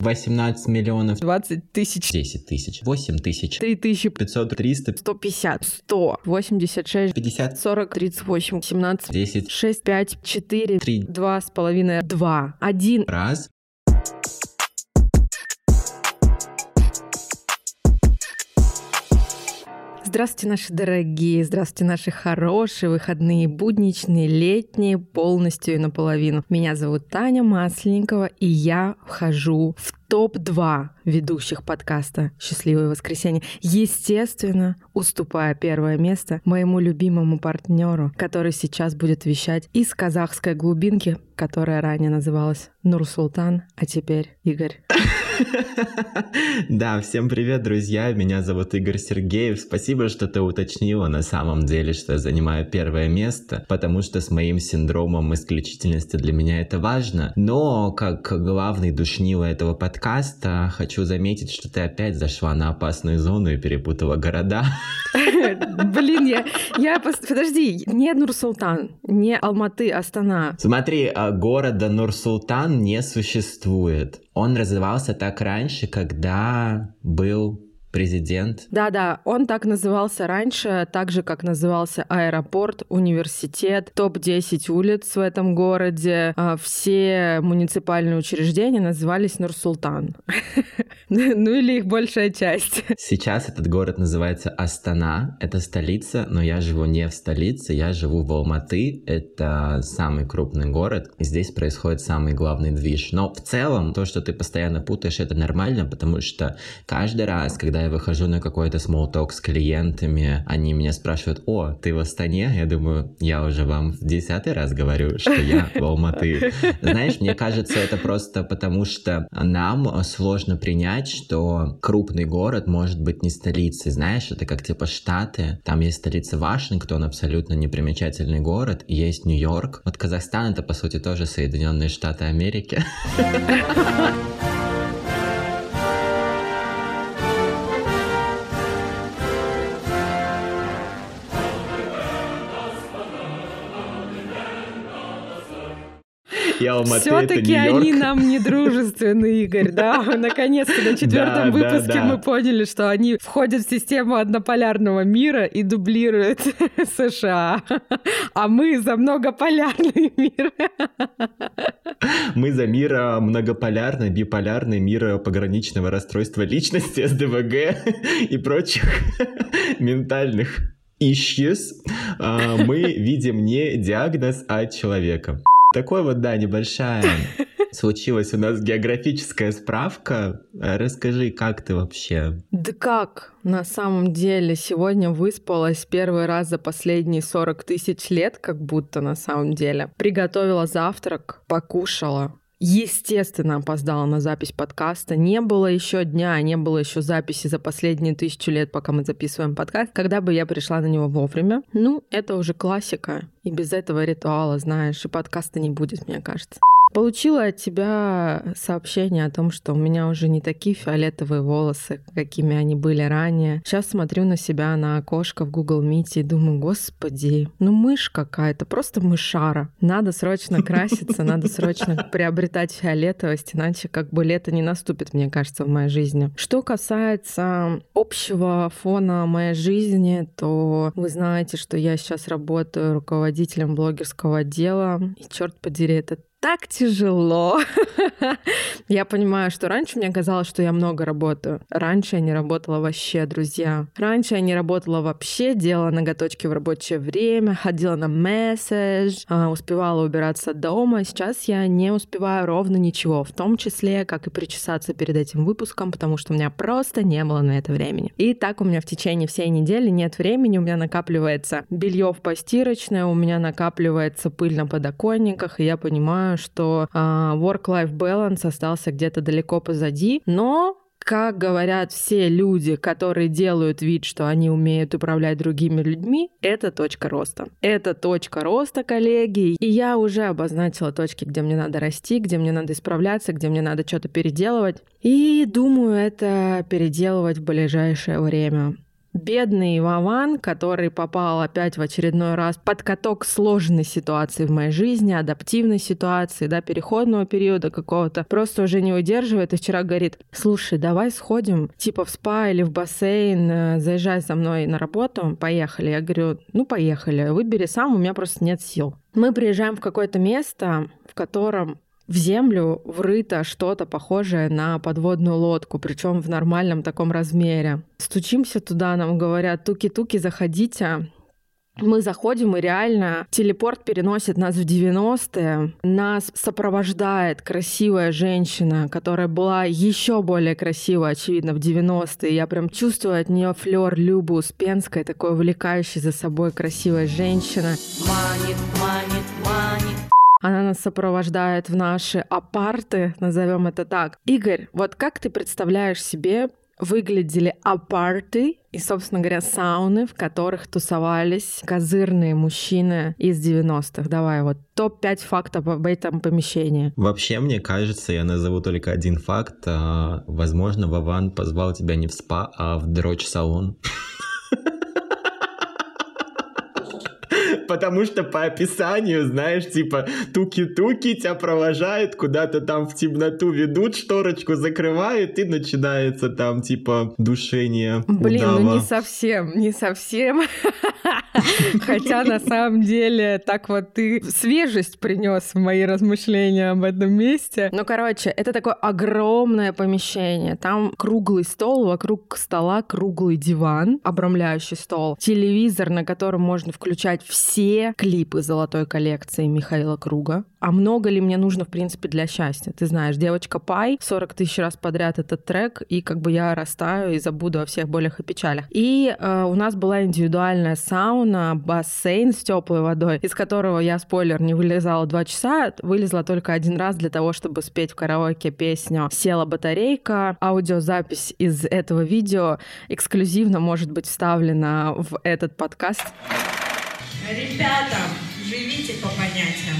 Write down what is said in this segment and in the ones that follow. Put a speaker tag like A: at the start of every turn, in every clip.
A: 18 миллионов.
B: 20 тысяч.
A: 10 тысяч. 8 тысяч.
B: 3 тысячи.
A: 500, 300.
B: 150. 100. 86.
A: 50.
B: 40. 38. 17.
A: 10.
B: 6. 5. 4.
A: 3.
B: 2 с половиной. 2. 1.
A: Раз.
B: Здравствуйте, наши дорогие, здравствуйте, наши хорошие выходные, будничные, летние, полностью и наполовину. Меня зовут Таня Масленникова, и я вхожу в топ-2 ведущих подкаста «Счастливое воскресенье». Естественно, уступая первое место моему любимому партнеру, который сейчас будет вещать из казахской глубинки, которая ранее называлась Нурсултан, а теперь Игорь.
A: Да, всем привет, друзья. Меня зовут Игорь Сергеев. Спасибо, что ты уточнила на самом деле, что я занимаю первое место, потому что с моим синдромом исключительности для меня это важно. Но как главный душнило этого подкаста, хочу заметить, что ты опять зашла на опасную зону и перепутала города.
B: Блин, я, я... Подожди, не Нур-Султан, не Алматы, Астана.
A: Смотри, а города Нур-Султан не существует. Он развивался так раньше, когда был президент.
B: Да-да, он так назывался раньше, так же, как назывался аэропорт, университет, топ-10 улиц в этом городе. А, все муниципальные учреждения назывались Нур-Султан. Ну или их большая часть.
A: Сейчас этот город называется Астана, это столица, но я живу не в столице, я живу в Алматы, это самый крупный город, и здесь происходит самый главный движ. Но в целом, то, что ты постоянно путаешь, это нормально, потому что каждый раз, когда когда я выхожу на какой-то small talk с клиентами, они меня спрашивают, о, ты в Астане? Я думаю, я уже вам в десятый раз говорю, что я в Алматы. Знаешь, мне кажется, это просто потому, что нам сложно принять, что крупный город может быть не столицей. Знаешь, это как типа Штаты. Там есть столица Вашингтон, абсолютно непримечательный город, и есть Нью-Йорк. Вот Казахстан это, по сути, тоже Соединенные Штаты Америки.
B: Все-таки они нам не дружественны, Игорь, да? Наконец-то на четвертом выпуске мы поняли, что они входят в систему однополярного мира и дублируют США. А мы за многополярный мир.
A: Мы за мир многополярный, биполярный, мир пограничного расстройства личности, СДВГ и прочих ментальных issues, а, мы видим не диагноз, а человека. Такой вот, да, небольшая случилась у нас географическая справка. Расскажи, как ты вообще?
B: Да как? На самом деле, сегодня выспалась первый раз за последние 40 тысяч лет, как будто на самом деле. Приготовила завтрак, покушала, естественно, опоздала на запись подкаста. Не было еще дня, не было еще записи за последние тысячу лет, пока мы записываем подкаст, когда бы я пришла на него вовремя. Ну, это уже классика. И без этого ритуала, знаешь, и подкаста не будет, мне кажется. Получила от тебя сообщение о том, что у меня уже не такие фиолетовые волосы, какими они были ранее. Сейчас смотрю на себя на окошко в Google Meet и думаю, господи, ну мышь какая-то, просто мышара. Надо срочно краситься, надо срочно приобретать фиолетовость, иначе как бы лето не наступит, мне кажется, в моей жизни. Что касается общего фона моей жизни, то вы знаете, что я сейчас работаю руководителем блогерского отдела, и черт подери, это так тяжело. я понимаю, что раньше мне казалось, что я много работаю. Раньше я не работала вообще, друзья. Раньше я не работала вообще, делала ноготочки в рабочее время, ходила на месседж, а, успевала убираться дома. Сейчас я не успеваю ровно ничего, в том числе, как и причесаться перед этим выпуском, потому что у меня просто не было на это времени. И так у меня в течение всей недели нет времени, у меня накапливается белье в постирочной, у меня накапливается пыль на подоконниках, и я понимаю, понимаю, что э, work-life balance остался где-то далеко позади, но как говорят все люди, которые делают вид, что они умеют управлять другими людьми, это точка роста. Это точка роста, коллеги. И я уже обозначила точки, где мне надо расти, где мне надо исправляться, где мне надо что-то переделывать. И думаю, это переделывать в ближайшее время. Бедный Вован, который попал опять в очередной раз под каток сложной ситуации в моей жизни, адаптивной ситуации, да, переходного периода какого-то, просто уже не удерживает и вчера говорит, слушай, давай сходим типа в спа или в бассейн, э, заезжай со мной на работу, поехали. Я говорю, ну поехали, выбери сам, у меня просто нет сил. Мы приезжаем в какое-то место, в котором в землю врыто что-то похожее на подводную лодку, причем в нормальном таком размере. Стучимся туда, нам говорят, туки-туки, заходите. Мы заходим, и реально телепорт переносит нас в 90-е. Нас сопровождает красивая женщина, которая была еще более красивая, очевидно, в 90-е. Я прям чувствую от нее флер Любы Успенской, такой увлекающей за собой красивая женщина. Манит, манит, манит. Она нас сопровождает в наши апарты, назовем это так. Игорь, вот как ты представляешь себе выглядели апарты и, собственно говоря, сауны, в которых тусовались козырные мужчины из 90-х. Давай, вот топ-5 фактов об этом помещении.
A: Вообще, мне кажется, я назову только один факт. А, возможно, Вован позвал тебя не в спа, а в дрочь-салон. потому что по описанию, знаешь, типа туки-туки тебя провожают, куда-то там в темноту ведут, шторочку закрывают, и начинается там типа душение
B: Блин, удава. ну не совсем, не совсем. Хотя на самом деле так вот ты свежесть принес в мои размышления об этом месте. Ну, короче, это такое огромное помещение. Там круглый стол, вокруг стола круглый диван, обрамляющий стол, телевизор, на котором можно включать все все клипы золотой коллекции Михаила Круга. А много ли мне нужно, в принципе, для счастья? Ты знаешь, девочка Пай, 40 тысяч раз подряд этот трек, и как бы я растаю и забуду о всех болях и печалях. И э, у нас была индивидуальная сауна, бассейн с теплой водой, из которого я, спойлер, не вылезала два часа, вылезла только один раз для того, чтобы спеть в караоке песню «Села батарейка». Аудиозапись из этого видео эксклюзивно может быть вставлена в этот подкаст.
C: Ребята, живите по понятиям.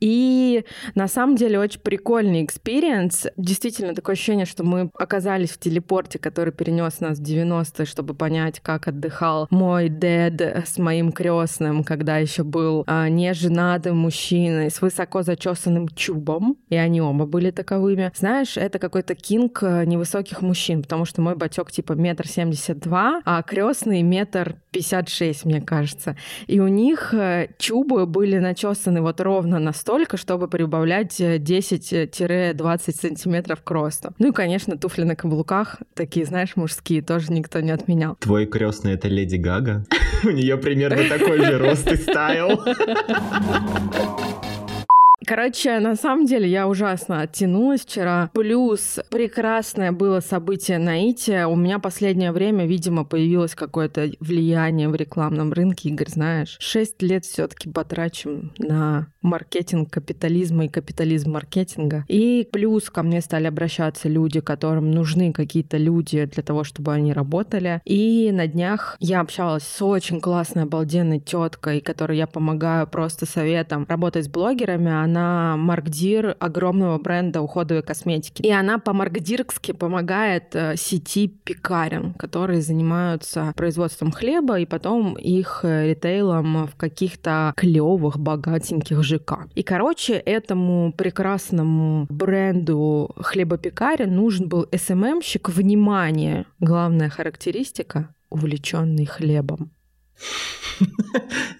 B: И на самом деле очень прикольный experience. Действительно, такое ощущение, что мы оказались в телепорте, который перенес нас в 90-е, чтобы понять, как отдыхал мой дед с моим крестным, когда еще был а, неженатым мужчиной с высоко зачесанным чубом. И они оба были таковыми. Знаешь, это какой-то кинг а, невысоких мужчин, потому что мой батек типа метр семьдесят два, а крестный метр пятьдесят шесть, мне кажется. И у них а, чубы были начесаны вот ровно на стол столько, чтобы прибавлять 10-20 сантиметров к росту. Ну и, конечно, туфли на каблуках, такие, знаешь, мужские, тоже никто не отменял.
A: Твой крестный это Леди Гага? У нее примерно такой же рост и стайл.
B: Короче, на самом деле я ужасно оттянулась вчера. Плюс прекрасное было событие на ИТе. У меня последнее время, видимо, появилось какое-то влияние в рекламном рынке. Игорь, знаешь, шесть лет все таки потрачим на маркетинг капитализма и капитализм маркетинга. И плюс ко мне стали обращаться люди, которым нужны какие-то люди для того, чтобы они работали. И на днях я общалась с очень классной, обалденной теткой, которой я помогаю просто советом работать с блогерами. Она маркдир огромного бренда уходовой косметики. И она по-маркдирски помогает э, сети пекарен, которые занимаются производством хлеба и потом их э, ритейлом в каких-то клевых, богатеньких ЖК. И, короче, этому прекрасному бренду хлебопекаря нужен был СММщик. Внимание! Главная характеристика — увлеченный хлебом.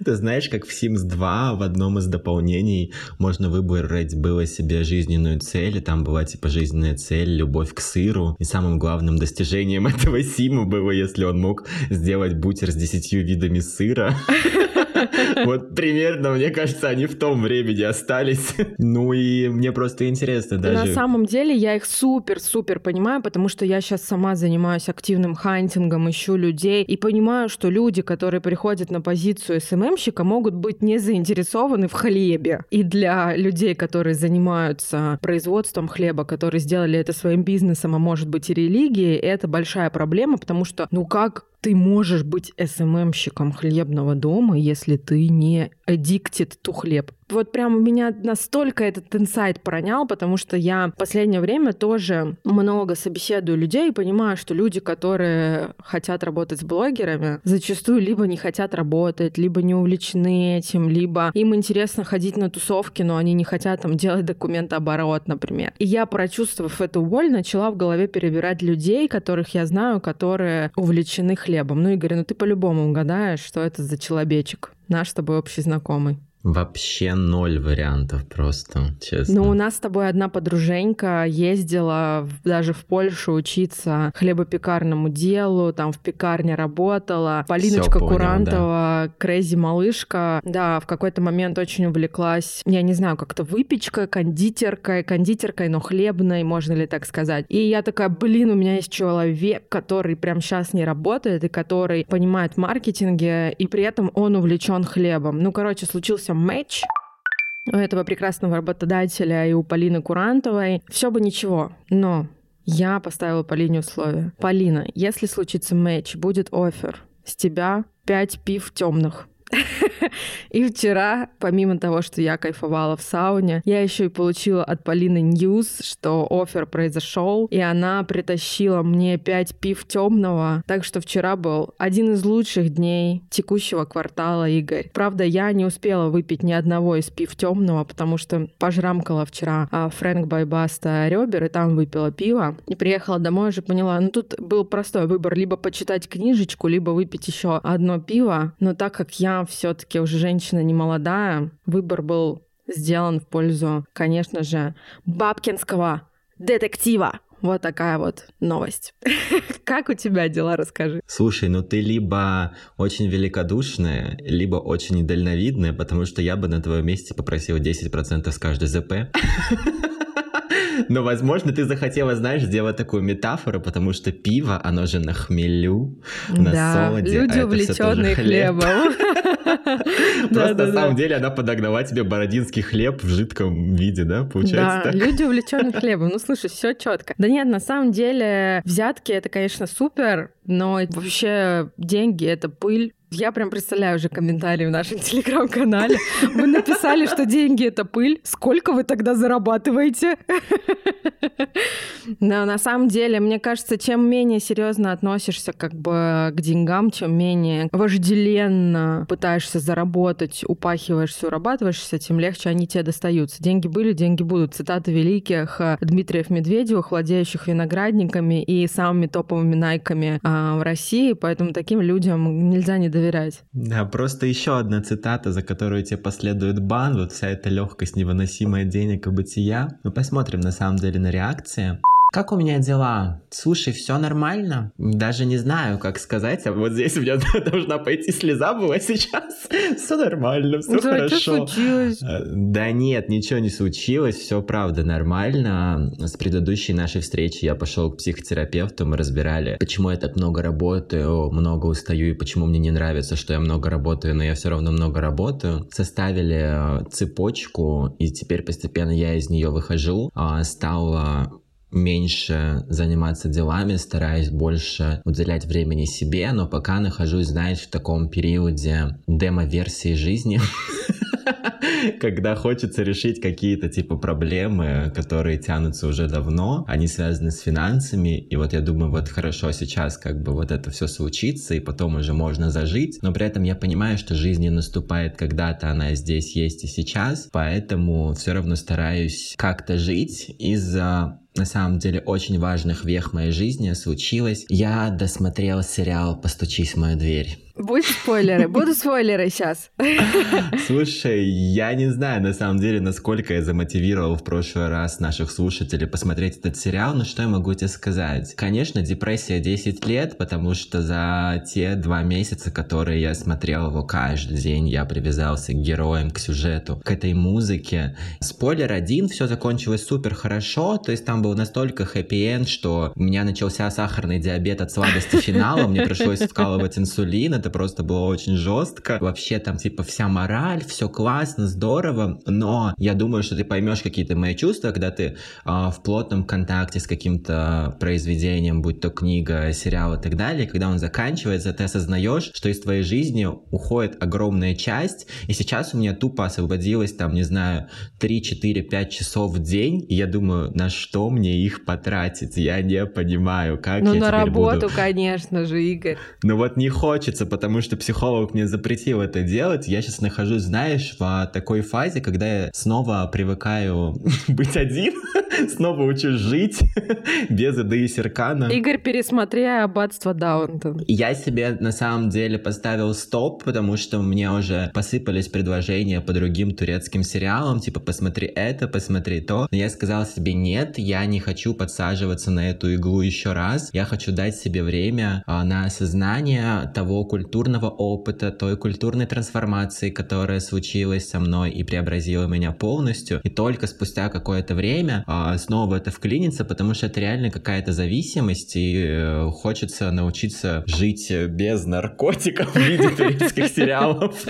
A: Это знаешь, как в Sims 2 в одном из дополнений можно выбрать было себе жизненную цель, и там была типа жизненная цель, любовь к сыру. И самым главным достижением этого Сима было, если он мог сделать бутер с десятью видами сыра. Вот примерно, мне кажется, они в том времени остались. Ну и мне просто интересно даже.
B: На самом деле я их супер-супер понимаю, потому что я сейчас сама занимаюсь активным хантингом, ищу людей и понимаю, что люди, которые приходят на позицию СММщика, могут быть не заинтересованы в хлебе. И для людей, которые занимаются производством хлеба, которые сделали это своим бизнесом, а может быть и религией, это большая проблема, потому что, ну как ты можешь быть СММщиком хлебного дома, если ты не addicted to хлеб. Вот прям у меня настолько этот инсайт пронял, потому что я в последнее время тоже много собеседую людей и понимаю, что люди, которые хотят работать с блогерами, зачастую либо не хотят работать, либо не увлечены этим, либо им интересно ходить на тусовки, но они не хотят там делать документооборот, например. И я, прочувствовав эту боль, начала в голове перебирать людей, которых я знаю, которые увлечены хлебом. Ну, Игорь, ну ты по-любому угадаешь, что это за человечек. Наш с тобой общий знакомый.
A: Вообще ноль вариантов просто, честно.
B: Ну, у нас с тобой одна подруженька ездила в, даже в Польшу учиться хлебопекарному делу, там в пекарне работала. Полиночка понял, Курантова, да. Крейзи малышка, да, в какой-то момент очень увлеклась, я не знаю, как-то выпечкой, кондитеркой, кондитеркой, но хлебной, можно ли так сказать. И я такая, блин, у меня есть человек, который прям сейчас не работает и который понимает маркетинге, и при этом он увлечен хлебом. Ну, короче, случился матч у этого прекрасного работодателя и у Полины Курантовой. Все бы ничего, но я поставила Полине условия. Полина, если случится матч, будет офер. С тебя пять пив темных. И вчера, помимо того, что я кайфовала в сауне, я еще и получила от Полины news, что офер произошел, и она притащила мне 5 пив темного. Так что вчера был один из лучших дней текущего квартала, Игорь. Правда, я не успела выпить ни одного из пив темного, потому что пожрамкала вчера а, Фрэнк Байбаста ребер, и там выпила пиво. И приехала домой, уже поняла, ну тут был простой выбор, либо почитать книжечку, либо выпить еще одно пиво. Но так как я все-таки уже женщина не молодая, выбор был сделан в пользу, конечно же, бабкинского детектива. Вот такая вот новость. Как у тебя дела, расскажи.
A: Слушай, ну ты либо очень великодушная, либо очень недальновидная, потому что я бы на твоем месте попросил 10% с каждой ЗП. Но, возможно, ты захотела, знаешь, сделать такую метафору, потому что пиво, оно же на хмелю, на
B: да,
A: солоде.
B: люди, а увлеченные хлебом.
A: Просто на самом деле она подогнала тебе бородинский хлеб в жидком виде, да, получается
B: Да, люди увлеченные хлебом. Ну, слушай, все четко. Да нет, на самом деле взятки это, конечно, супер, но вообще деньги это пыль. Я прям представляю уже комментарии в нашем телеграм-канале. Вы написали, что деньги — это пыль. Сколько вы тогда зарабатываете? Но на самом деле, мне кажется, чем менее серьезно относишься как бы к деньгам, чем менее вожделенно пытаешься заработать, упахиваешься, урабатываешься, тем легче они тебе достаются. Деньги были, деньги будут. Цитаты великих э, Дмитриев Медведевых, владеющих виноградниками и самыми топовыми найками а, в России, поэтому таким людям нельзя не доверять.
A: Да, просто еще одна цитата, за которую тебе последует бан, вот вся эта легкость, невыносимая денег и бытия. Мы посмотрим на самом деле на реакции. Как у меня дела? Слушай, все нормально? Даже не знаю, как сказать. А вот здесь у меня должна пойти слеза была сейчас. Все нормально, все да, хорошо.
B: Что случилось?
A: Э, да нет, ничего не случилось. Все правда нормально. С предыдущей нашей встречи я пошел к психотерапевту. Мы разбирали, почему я так много работаю, много устаю и почему мне не нравится, что я много работаю, но я все равно много работаю. Составили э, цепочку, и теперь постепенно я из нее выхожу. А, стал меньше заниматься делами, стараюсь больше уделять времени себе, но пока нахожусь, знаешь, в таком периоде демо-версии жизни, когда хочется решить какие-то типа проблемы, которые тянутся уже давно, они связаны с финансами, и вот я думаю, вот хорошо сейчас как бы вот это все случится, и потом уже можно зажить, но при этом я понимаю, что жизнь не наступает когда-то, она здесь есть и сейчас, поэтому все равно стараюсь как-то жить из-за на самом деле очень важных вех моей жизни случилось. Я досмотрел сериал «Постучись в мою дверь».
B: Будут спойлеры? Будут спойлеры сейчас.
A: Слушай, я не знаю на самом деле, насколько я замотивировал в прошлый раз наших слушателей посмотреть этот сериал, но что я могу тебе сказать? Конечно, депрессия 10 лет, потому что за те два месяца, которые я смотрел его каждый день, я привязался к героям, к сюжету, к этой музыке. Спойлер один, все закончилось супер хорошо, то есть там был настолько хэппи-энд, что у меня начался сахарный диабет от сладости финала, мне пришлось вкалывать инсулин, это просто было очень жестко. Вообще там типа вся мораль, все классно, здорово, но я думаю, что ты поймешь какие-то мои чувства, когда ты э, в плотном контакте с каким-то произведением, будь то книга, сериал и так далее, когда он заканчивается, ты осознаешь, что из твоей жизни уходит огромная часть, и сейчас у меня тупо освободилось там, не знаю, 3, 4, 5 часов в день, и я думаю, на что мне их потратить? Я не понимаю, как
B: ну,
A: я
B: на работу,
A: буду...
B: конечно же, Игорь.
A: Ну вот не хочется, потому что психолог мне запретил это делать. Я сейчас нахожусь, знаешь, в такой фазе, когда я снова привыкаю быть один, снова учусь жить без еды и серкана.
B: Игорь, пересмотри аббатство Даунтон.
A: Я себе на самом деле поставил стоп, потому что мне уже посыпались предложения по другим турецким сериалам, типа посмотри это, посмотри то. Но я сказал себе нет, я не хочу подсаживаться на эту иглу еще раз. Я хочу дать себе время а, на осознание того культурного опыта, той культурной трансформации, которая случилась со мной и преобразила меня полностью. И только спустя какое-то время а, снова это вклинится, потому что это реально какая-то зависимость, и э, хочется научиться жить без наркотиков в виде турецких сериалов.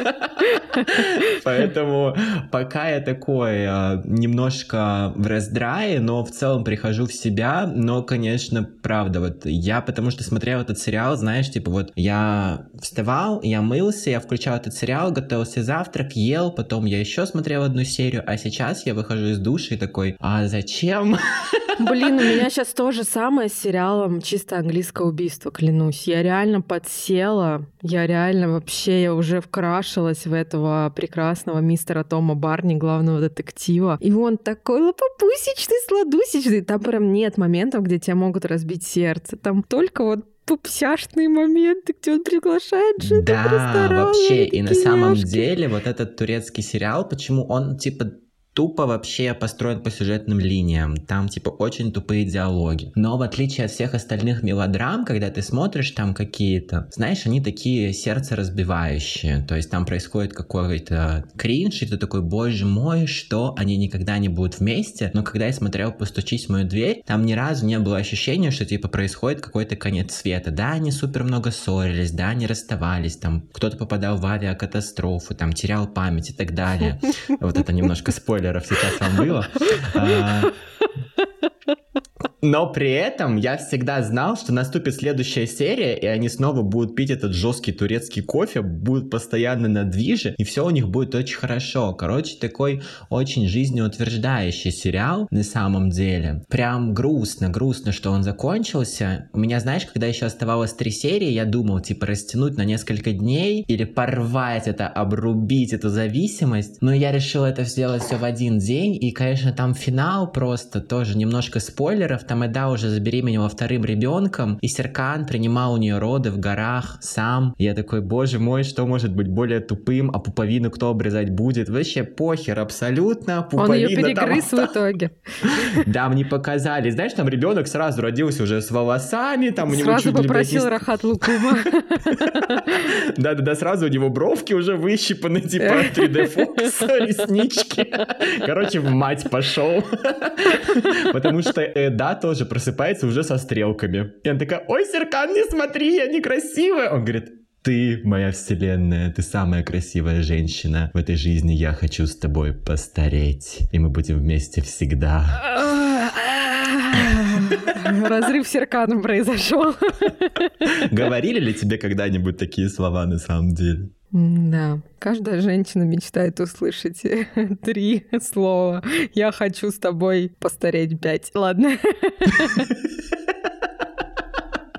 A: Поэтому пока я такой а, немножко в раздрае, но в целом прихожу в себя, но, конечно, правда, вот я потому что смотрел этот сериал, знаешь, типа вот я вставал, я мылся, я включал этот сериал, готовился завтрак, ел, потом я еще смотрел одну серию, а сейчас я выхожу из души и такой, а зачем?
B: Блин, у меня сейчас то же самое с сериалом «Чисто английское убийство», клянусь. Я реально подсела, я реально вообще, я уже вкрашилась в этого прекрасного мистера Тома Барни, главного детектива. И он такой лопопусечный, сладусечный. Там прям нет моментов, где тебя могут разбить сердце. Там только вот пупсяшные моменты, где он приглашает жену
A: да,
B: в ресторан.
A: вообще, и на самом деле вот этот турецкий сериал, почему он типа тупо вообще построен по сюжетным линиям. Там, типа, очень тупые диалоги. Но в отличие от всех остальных мелодрам, когда ты смотришь там какие-то, знаешь, они такие сердце разбивающие. То есть там происходит какой-то кринж, и ты такой, боже мой, что они никогда не будут вместе. Но когда я смотрел «Постучись в мою дверь», там ни разу не было ощущения, что, типа, происходит какой-то конец света. Да, они супер много ссорились, да, они расставались, там, кто-то попадал в авиакатастрофу, там, терял память и так далее. Вот это немножко спойлер спойлеров сейчас вам было. Но при этом я всегда знал, что наступит следующая серия, и они снова будут пить этот жесткий турецкий кофе, будут постоянно на движе, и все у них будет очень хорошо. Короче, такой очень жизнеутверждающий сериал на самом деле. Прям грустно, грустно, что он закончился. У меня, знаешь, когда еще оставалось три серии, я думал, типа, растянуть на несколько дней или порвать это, обрубить эту зависимость. Но я решил это сделать все в один день, и, конечно, там финал просто тоже немножко спойлеров, там Эда уже забеременела вторым ребенком, и Серкан принимал у нее роды в горах сам. Я такой, боже мой, что может быть более тупым, а пуповину кто обрезать будет? Вообще похер абсолютно.
B: Пуповина Он ее перегрыз там... в итоге.
A: Да, мне показали. Знаешь, там ребенок сразу родился уже с волосами, там у него
B: Сразу попросил Рахат Лукума.
A: Да-да-да, сразу у него бровки уже выщипаны, типа 3D Fox, реснички. Короче, в мать пошел. Потому что Эда тоже просыпается уже со стрелками. И она такая, ой, Серкан, не смотри, я некрасивая. Он говорит, ты моя вселенная, ты самая красивая женщина в этой жизни, я хочу с тобой постареть, и мы будем вместе всегда.
B: Разрыв серканом произошел.
A: Говорили ли тебе когда-нибудь такие слова на самом деле?
B: Да, каждая женщина мечтает услышать три слова. Я хочу с тобой постареть пять. Ладно.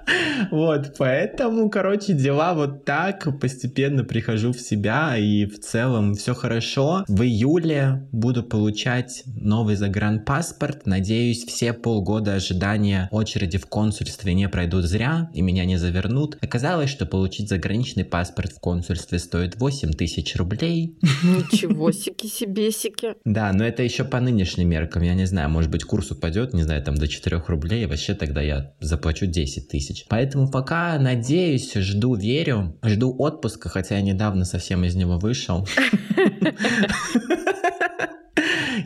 A: Вот, поэтому, короче, дела вот так, постепенно прихожу в себя, и в целом все хорошо. В июле буду получать новый загранпаспорт. Надеюсь, все полгода ожидания очереди в консульстве не пройдут зря, и меня не завернут. Оказалось, что получить заграничный паспорт в консульстве стоит 8 тысяч рублей.
B: Ничего себе сики.
A: Да, но это еще по нынешним меркам. Я не знаю, может быть, курс упадет, не знаю, там до 4 рублей, вообще тогда я заплачу 10 тысяч. Поэтому Поэтому пока надеюсь, жду, верю, жду отпуска, хотя я недавно совсем из него вышел.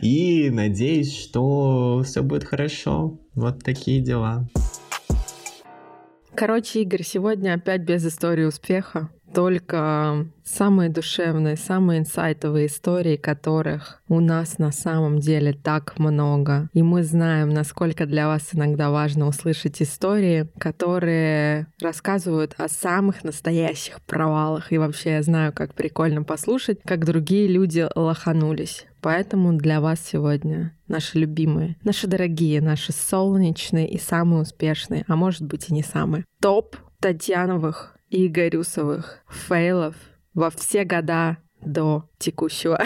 A: И надеюсь, что все будет хорошо. Вот такие дела.
B: Короче, Игорь, сегодня опять без истории успеха. Только самые душевные, самые инсайтовые истории, которых у нас на самом деле так много. И мы знаем, насколько для вас иногда важно услышать истории, которые рассказывают о самых настоящих провалах. И вообще я знаю, как прикольно послушать, как другие люди лоханулись. Поэтому для вас сегодня наши любимые, наши дорогие, наши солнечные и самые успешные, а может быть и не самые. Топ Татьяновых Игорюсовых фейлов во все года до текущего.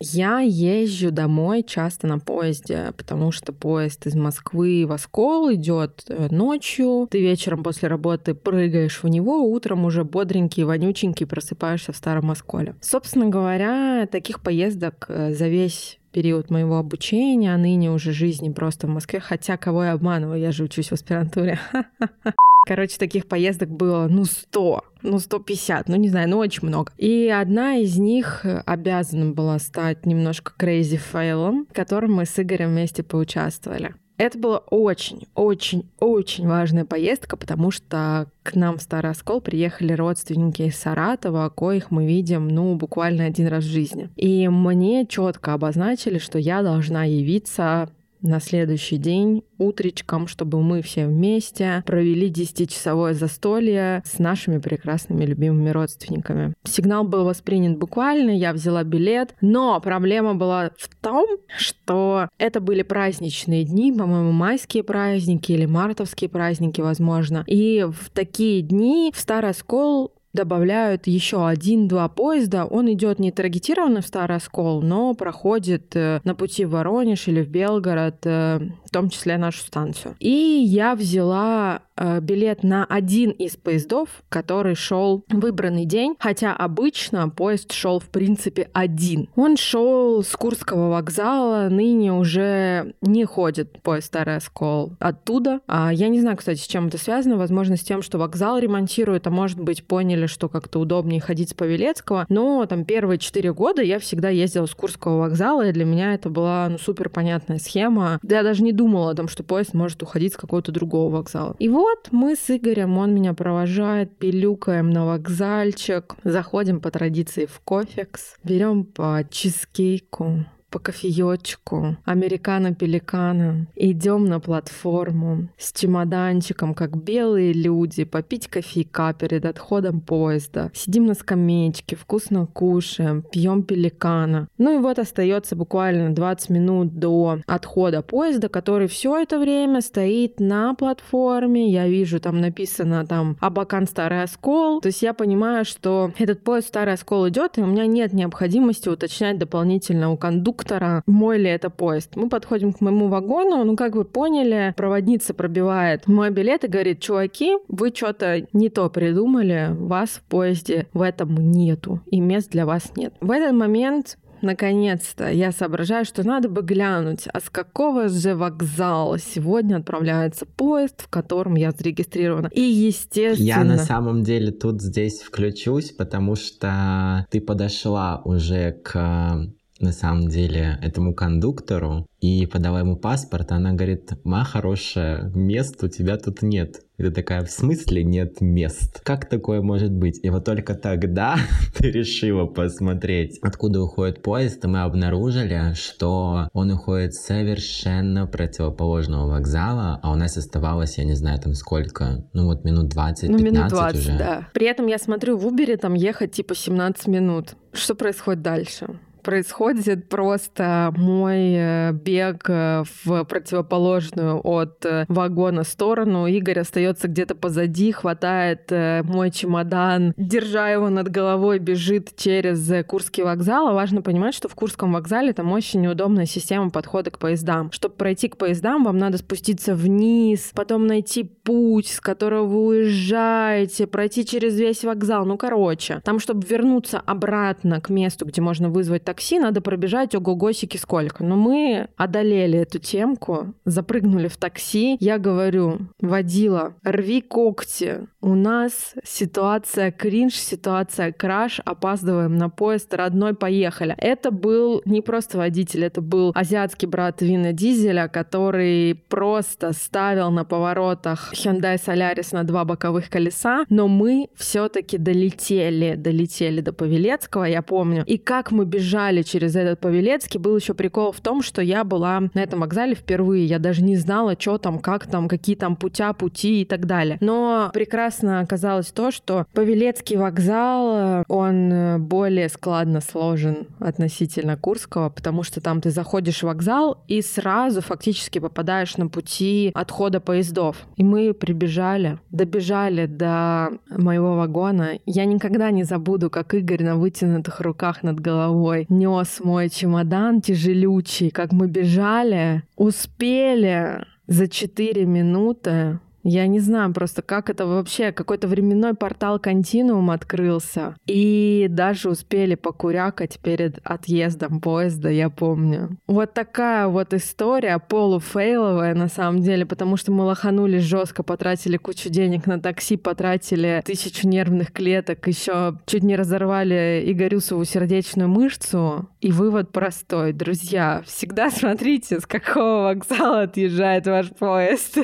B: Я езжу домой часто на поезде, потому что поезд из Москвы в Оскол идет э, ночью. Ты вечером после работы прыгаешь в него, утром уже бодренький, вонюченький просыпаешься в Старом Осколе. Собственно говоря, таких поездок э, за весь период моего обучения, а ныне уже жизни просто в Москве. Хотя кого я обманываю, я же учусь в аспирантуре. Короче, таких поездок было, ну, 100, ну, 150, ну, не знаю, ну, очень много. И одна из них обязана была стать немножко crazy фейлом, в котором мы с Игорем вместе поучаствовали. Это была очень-очень-очень важная поездка, потому что к нам в Старый Оскол приехали родственники из Саратова, коих мы видим, ну, буквально один раз в жизни. И мне четко обозначили, что я должна явиться на следующий день утречком, чтобы мы все вместе провели 10-часовое застолье с нашими прекрасными любимыми родственниками. Сигнал был воспринят буквально, я взяла билет, но проблема была в том, что это были праздничные дни, по-моему, майские праздники или мартовские праздники, возможно. И в такие дни в Старый Оскол добавляют еще один-два поезда. Он идет не таргетированно в Старый Оскол, но проходит э, на пути в Воронеж или в Белгород, э, в том числе нашу станцию. И я взяла билет на один из поездов, который шел выбранный день, хотя обычно поезд шел в принципе один. Он шел с Курского вокзала, ныне уже не ходит поезд Старый Оскол оттуда. А я не знаю, кстати, с чем это связано. Возможно, с тем, что вокзал ремонтируют, а может быть, поняли, что как-то удобнее ходить с Павелецкого. Но там первые четыре года я всегда ездила с Курского вокзала, и для меня это была ну, супер понятная схема. Я даже не думала о том, что поезд может уходить с какого-то другого вокзала. И вот мы с Игорем, он меня провожает, пилюкаем на вокзальчик, заходим по традиции в кофекс, берем по чизкейку, по кофеечку, американо-пеликана. Идем на платформу с чемоданчиком, как белые люди, попить кофейка перед отходом поезда. Сидим на скамеечке, вкусно кушаем, пьем пеликана. Ну и вот остается буквально 20 минут до отхода поезда, который все это время стоит на платформе. Я вижу, там написано там Абакан Старый Оскол. То есть я понимаю, что этот поезд Старый Оскол идет, и у меня нет необходимости уточнять дополнительно у кондуктора, кондуктора, мой ли это поезд. Мы подходим к моему вагону, ну, как вы поняли, проводница пробивает мой билет и говорит, чуваки, вы что-то не то придумали, вас в поезде в этом нету, и мест для вас нет. В этот момент наконец-то я соображаю, что надо бы глянуть, а с какого же вокзала сегодня отправляется поезд, в котором я зарегистрирована. И естественно...
A: Я на самом деле тут здесь включусь, потому что ты подошла уже к на самом деле этому кондуктору и подала ему паспорт, она говорит, ма хорошая, мест у тебя тут нет. И ты такая, в смысле нет мест? Как такое может быть? И вот только тогда ты решила посмотреть, откуда уходит поезд, и мы обнаружили, что он уходит совершенно противоположного вокзала, а у нас оставалось, я не знаю, там сколько, ну вот минут 20-15 ну, минут 20, уже. да.
B: При этом я смотрю, в Убере там ехать типа 17 минут. Что происходит дальше? Происходит просто мой э, бег э, в противоположную от э, вагона сторону. Игорь остается где-то позади, хватает мой чемодан, держа его над головой, бежит через Курский вокзал. А важно понимать, что в Курском вокзале там очень неудобная система подхода к поездам. Чтобы пройти к поездам, вам надо спуститься вниз, потом найти путь, с которого вы уезжаете, пройти через весь вокзал. Ну, короче, там, чтобы вернуться обратно к месту, где можно вызвать такси, такси, надо пробежать ого-госики сколько. Но мы одолели эту темку, запрыгнули в такси. Я говорю, водила, рви когти. У нас ситуация кринж, ситуация краш, опаздываем на поезд, родной, поехали. Это был не просто водитель, это был азиатский брат Вина Дизеля, который просто ставил на поворотах Hyundai Solaris на два боковых колеса, но мы все-таки долетели, долетели до Павелецкого, я помню. И как мы бежали через этот Павелецкий, был еще прикол в том, что я была на этом вокзале впервые, я даже не знала, что там, как там, какие там путя, пути и так далее. Но прекрасно оказалось то, что Павелецкий вокзал, он более складно сложен относительно Курского, потому что там ты заходишь в вокзал и сразу фактически попадаешь на пути отхода поездов. И мы прибежали, добежали до моего вагона. Я никогда не забуду, как Игорь на вытянутых руках над головой нес мой чемодан тяжелючий, как мы бежали, успели за 4 минуты я не знаю просто, как это вообще, какой-то временной портал континуум открылся. И даже успели покурякать перед отъездом поезда, я помню. Вот такая вот история, полуфейловая на самом деле, потому что мы лоханулись жестко, потратили кучу денег на такси, потратили тысячу нервных клеток, еще чуть не разорвали Игорюсову сердечную мышцу. И вывод простой, друзья, всегда смотрите, с какого вокзала отъезжает ваш поезд.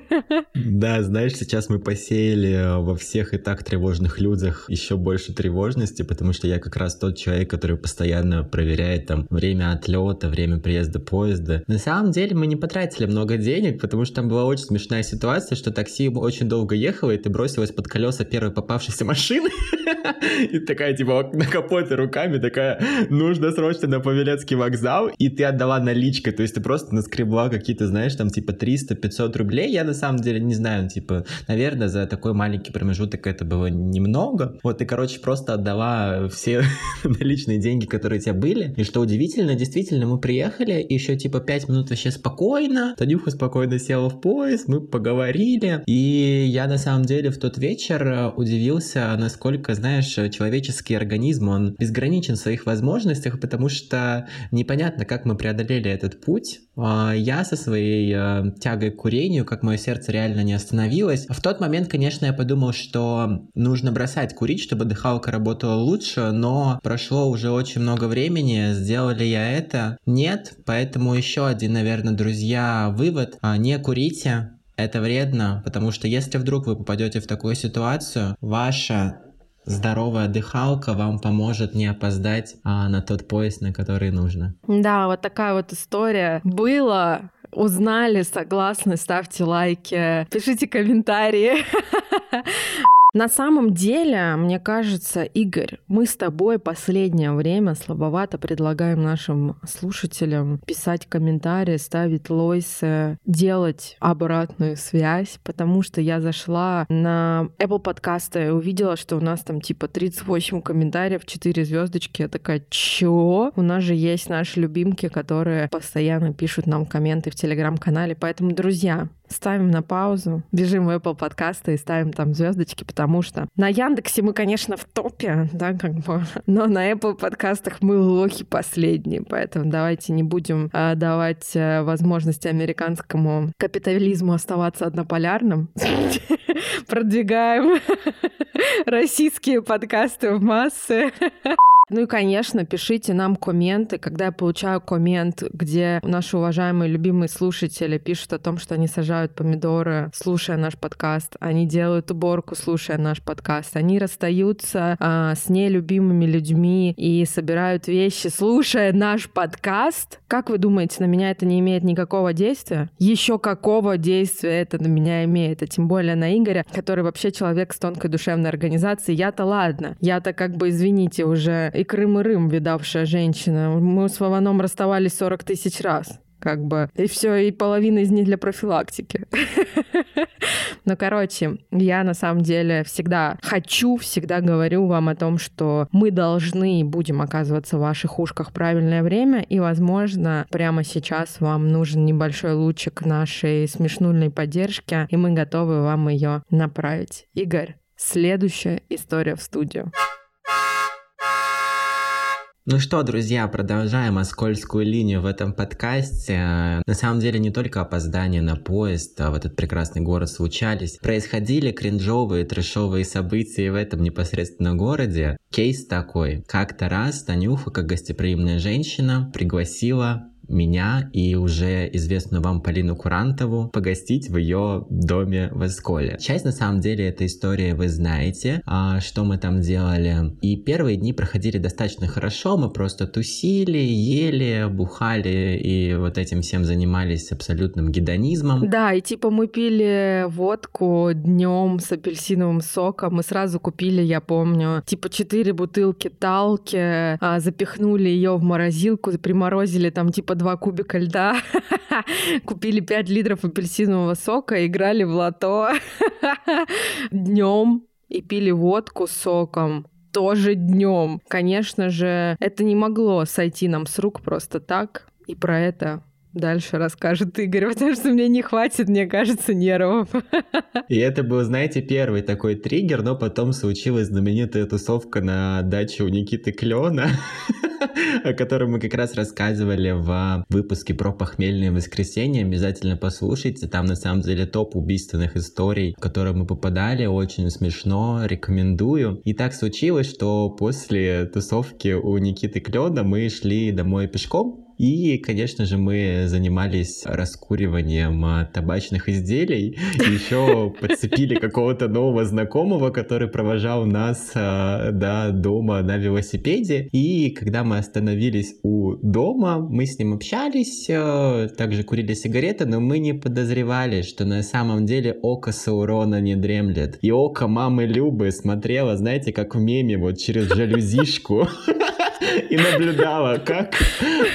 A: Да, знаешь, сейчас мы посеяли э, во всех и так тревожных людях еще больше тревожности, потому что я как раз тот человек, который постоянно проверяет там время отлета, время приезда поезда. На самом деле мы не потратили много денег, потому что там была очень смешная ситуация, что такси очень долго ехало, и ты бросилась под колеса первой попавшейся машины, и такая типа на капоте руками, такая, нужно срочно на Павелецкий вокзал, и ты отдала наличкой, то есть ты просто наскребла какие-то, знаешь, там типа 300-500 рублей, я на самом деле не знаю, типа типа, наверное, за такой маленький промежуток это было немного. Вот ты, короче, просто отдала все наличные деньги, которые у тебя были. И что удивительно, действительно, мы приехали, еще типа 5 минут вообще спокойно. Танюха спокойно села в поезд, мы поговорили. И я на самом деле в тот вечер удивился, насколько, знаешь, человеческий организм, он безграничен в своих возможностях, потому что непонятно, как мы преодолели этот путь. А, я со своей э, тягой к курению, как мое сердце реально не остановилось. В тот момент, конечно, я подумал, что нужно бросать курить, чтобы дыхалка работала лучше, но прошло уже очень много времени, сделал ли я это? Нет, поэтому еще один, наверное, друзья, вывод. А, не курите, это вредно, потому что если вдруг вы попадете в такую ситуацию, ваша здоровая дыхалка вам поможет не опоздать а, на тот поезд, на который нужно.
B: Да, вот такая вот история. Было узнали, согласны, ставьте лайки, пишите комментарии. На самом деле, мне кажется, Игорь, мы с тобой последнее время слабовато предлагаем нашим слушателям писать комментарии, ставить лойсы, делать обратную связь, потому что я зашла на Apple подкасты и увидела, что у нас там типа 38 комментариев, 4 звездочки. Я такая, чё? У нас же есть наши любимки, которые постоянно пишут нам комменты в телеграм-канале. Поэтому, друзья, ставим на паузу, бежим в Apple подкасты и ставим там звездочки, потому что на Яндексе мы, конечно, в топе, да, как бы, но на Apple подкастах мы лохи последние, поэтому давайте не будем а, давать а, возможности американскому капитализму оставаться однополярным. Продвигаем российские подкасты в массы. Ну и, конечно, пишите нам комменты. Когда я получаю коммент, где наши уважаемые любимые слушатели пишут о том, что они сажают помидоры, слушая наш подкаст, они делают уборку, слушая наш подкаст, они расстаются а, с нелюбимыми людьми и собирают вещи, слушая наш подкаст. Как вы думаете, на меня это не имеет никакого действия? Еще какого действия это на меня имеет? А тем более на Игоря, который вообще человек с тонкой душевной организацией. Я-то ладно. Я-то как бы, извините, уже и Крым и Рым видавшая женщина. Мы с Вованом расставались 40 тысяч раз как бы. И все, и половина из них для профилактики. Ну, короче, я на самом деле всегда хочу, всегда говорю вам о том, что мы должны и будем оказываться в ваших ушках правильное время, и, возможно, прямо сейчас вам нужен небольшой лучик нашей смешнульной поддержки, и мы готовы вам ее направить. Игорь, следующая история в студию.
A: Ну что, друзья, продолжаем оскольскую линию в этом подкасте. На самом деле не только опоздания на поезд а в этот прекрасный город случались. Происходили кринжовые, трешовые события в этом непосредственно городе. Кейс такой. Как-то раз Танюха, как гостеприимная женщина, пригласила меня и уже известную вам Полину Курантову погостить в ее доме в Эсколе. Часть, на самом деле, этой истории вы знаете, а, что мы там делали. И первые дни проходили достаточно хорошо, мы просто тусили, ели, бухали и вот этим всем занимались абсолютным гедонизмом.
B: Да, и типа мы пили водку днем с апельсиновым соком, мы сразу купили, я помню, типа четыре бутылки талки, а, запихнули ее в морозилку, приморозили там типа два кубика льда, купили 5 литров апельсинового сока, играли в лото днем и пили водку соком тоже днем. Конечно же, это не могло сойти нам с рук просто так. И про это дальше расскажет Игорь, потому что мне не хватит, мне кажется, нервов.
A: И это был, знаете, первый такой триггер, но потом случилась знаменитая тусовка на даче у Никиты Клена, о котором мы как раз рассказывали в выпуске про похмельные воскресенья. Обязательно послушайте. Там на самом деле топ убийственных историй, в которые мы попадали. Очень смешно. Рекомендую. И так случилось, что после тусовки у Никиты Клена мы шли домой пешком и, конечно же, мы занимались раскуриванием а, табачных изделий. Еще подцепили какого-то нового знакомого, который провожал нас а, до дома на велосипеде. И когда мы остановились у дома, мы с ним общались, а, также курили сигареты, но мы не подозревали, что на самом деле око Саурона не дремлет. И око мамы Любы смотрело, знаете, как в меме, вот через жалюзишку. и наблюдала, как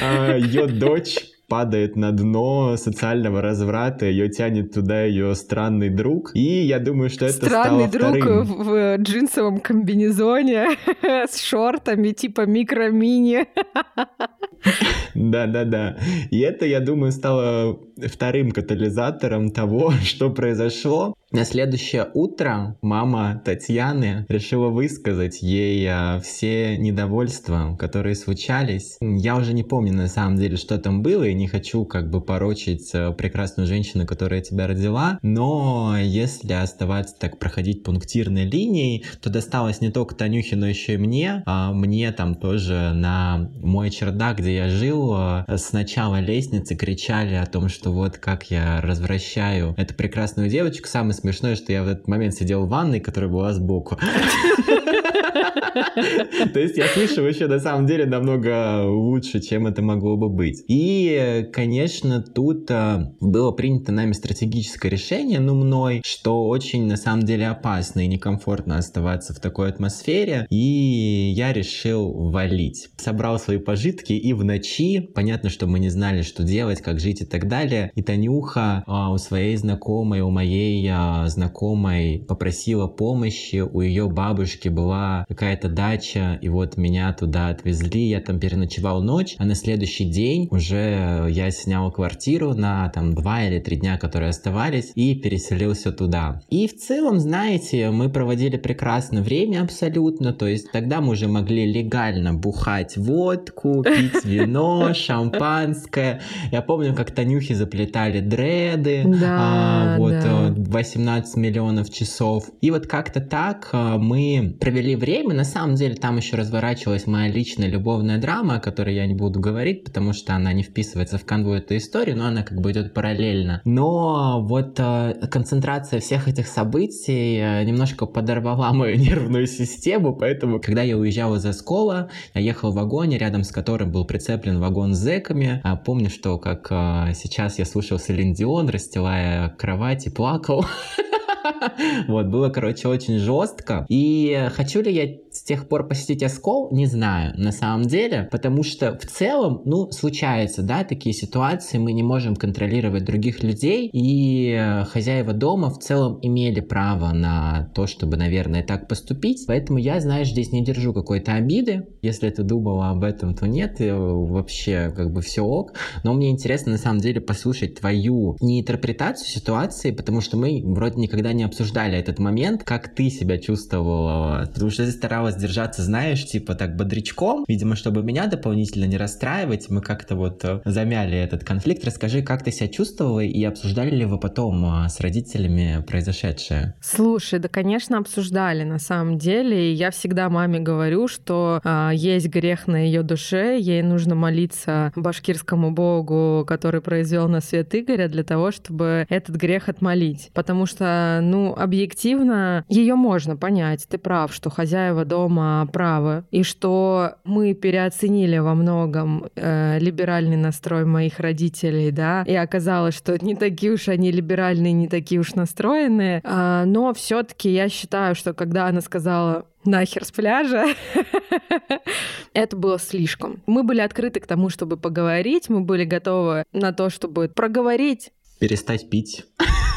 A: а, ее дочь падает на дно социального разврата, ее тянет туда ее странный друг, и я думаю, что это
B: странный
A: стало
B: друг
A: вторым.
B: в джинсовом комбинезоне с шортами типа микро-мини.
A: Да-да-да. И это, я думаю, стало вторым катализатором того, что произошло. На следующее утро мама Татьяны решила высказать ей а, все недовольства, которые случались. Я уже не помню на самом деле, что там было, и не хочу как бы порочить а, прекрасную женщину, которая тебя родила, но если оставаться так проходить пунктирной линией, то досталось не только Танюхе, но еще и мне. А мне там тоже на мой чердак, где я жил, а, с начала лестницы кричали о том, что вот как я развращаю эту прекрасную девочку. Самое смешное, что я в этот момент сидел в ванной, которая была сбоку. То есть я слышал еще на самом деле намного лучше, чем это могло бы быть. И, конечно, тут а, было принято нами стратегическое решение, ну, мной, что очень на самом деле опасно и некомфортно оставаться в такой атмосфере. И я решил валить. Собрал свои пожитки и в ночи, понятно, что мы не знали, что делать, как жить и так далее. И Танюха а, у своей знакомой, у моей а, знакомой попросила помощи, у ее бабушки была какая-то дача, и вот меня туда отвезли, я там переночевал ночь, а на следующий день уже я снял квартиру на там два или три дня, которые оставались, и переселился туда. И в целом, знаете, мы проводили прекрасное время абсолютно, то есть тогда мы уже могли легально бухать водку, пить вино, шампанское. Я помню, как Танюхи заплетали дреды,
B: Да,
A: а, вот
B: да.
A: э, 18 миллионов часов. И вот как-то так а, мы провели время. На самом деле там еще разворачивалась моя личная любовная драма, о которой я не буду говорить, потому что она не вписывается в канву этой истории, но она как бы идет параллельно. Но вот э, концентрация всех этих событий э, немножко подорвала мою нервную систему, поэтому, когда я уезжал из Оскола, я ехал в вагоне, рядом с которым был прицеплен вагон с зэками. А помню, что как э, сейчас я слушал Селин Дион, расстилая кровать и плакал. Вот, было, короче, очень жестко. И хочу ли я с тех пор посетить Оскол, не знаю, на самом деле, потому что в целом, ну, случаются, да, такие ситуации, мы не можем контролировать других людей, и э, хозяева дома в целом имели право на то, чтобы, наверное, так поступить, поэтому я, знаешь, здесь не держу какой-то обиды, если ты думала об этом, то нет, и вообще, как бы все ок, но мне интересно, на самом деле, послушать твою не интерпретацию ситуации, потому что мы вроде никогда не обсуждали этот момент, как ты себя чувствовала, потому что ты старалась постаралась держаться, знаешь, типа так бодрячком, видимо, чтобы меня дополнительно не расстраивать, мы как-то вот э, замяли этот конфликт. Расскажи, как ты себя чувствовала и обсуждали ли вы потом а, с родителями произошедшее?
B: Слушай, да, конечно, обсуждали на самом деле. И я всегда маме говорю, что а, есть грех на ее душе, ей нужно молиться башкирскому богу, который произвел на свет Игоря, для того, чтобы этот грех отмолить. Потому что, ну, объективно, ее можно понять. Ты прав, что хозяева дома правы, и что мы переоценили во многом э, либеральный настрой моих родителей, да, и оказалось, что не такие уж они либеральные, не такие уж настроенные. А, но все-таки я считаю, что когда она сказала нахер с пляжа. Это было слишком. Мы были открыты к тому, чтобы поговорить, мы были готовы на то, чтобы проговорить.
A: Перестать пить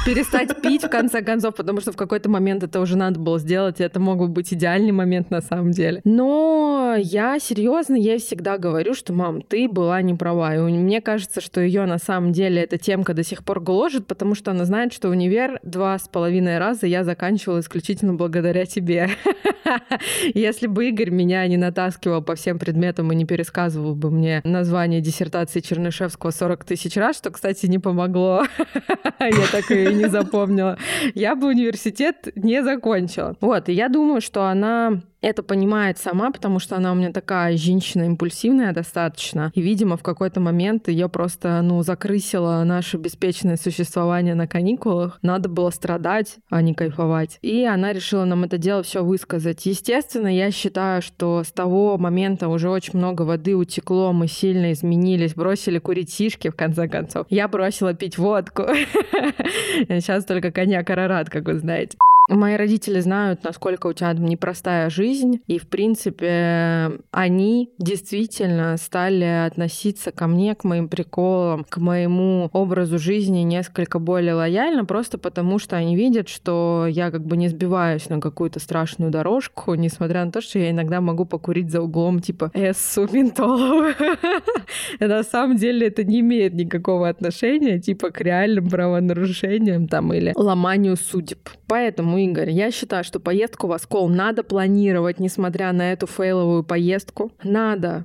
B: перестать пить в конце концов, потому что в какой-то момент это уже надо было сделать, и это мог бы быть идеальный момент на самом деле. Но я серьезно ей всегда говорю, что мам, ты была не права. И мне кажется, что ее на самом деле эта темка до сих пор гложет, потому что она знает, что универ два с половиной раза я заканчивала исключительно благодаря тебе. Если бы Игорь меня не натаскивал по всем предметам и не пересказывал бы мне название диссертации Чернышевского 40 тысяч раз, что, кстати, не помогло. Я так и не запомнила. Я бы университет не закончила. Вот, и я думаю, что она это понимает сама, потому что она у меня такая женщина импульсивная достаточно. И, видимо, в какой-то момент ее просто, ну, закрысило наше беспечное существование на каникулах. Надо было страдать, а не кайфовать. И она решила нам это дело все высказать. Естественно, я считаю, что с того момента уже очень много воды утекло, мы сильно изменились, бросили курить сишки, в конце концов. Я бросила пить водку. Сейчас только коньяк Арарат, как вы знаете. Мои родители знают, насколько у тебя непростая жизнь, и, в принципе, они действительно стали относиться ко мне, к моим приколам, к моему образу жизни несколько более лояльно, просто потому что они видят, что я как бы не сбиваюсь на какую-то страшную дорожку, несмотря на то, что я иногда могу покурить за углом, типа, эссу ментоловую. На самом деле это не имеет никакого отношения, типа, к реальным правонарушениям там или ломанию судеб. Поэтому Игорь, я считаю, что поездку в Оскол надо планировать, несмотря на эту фейловую поездку. Надо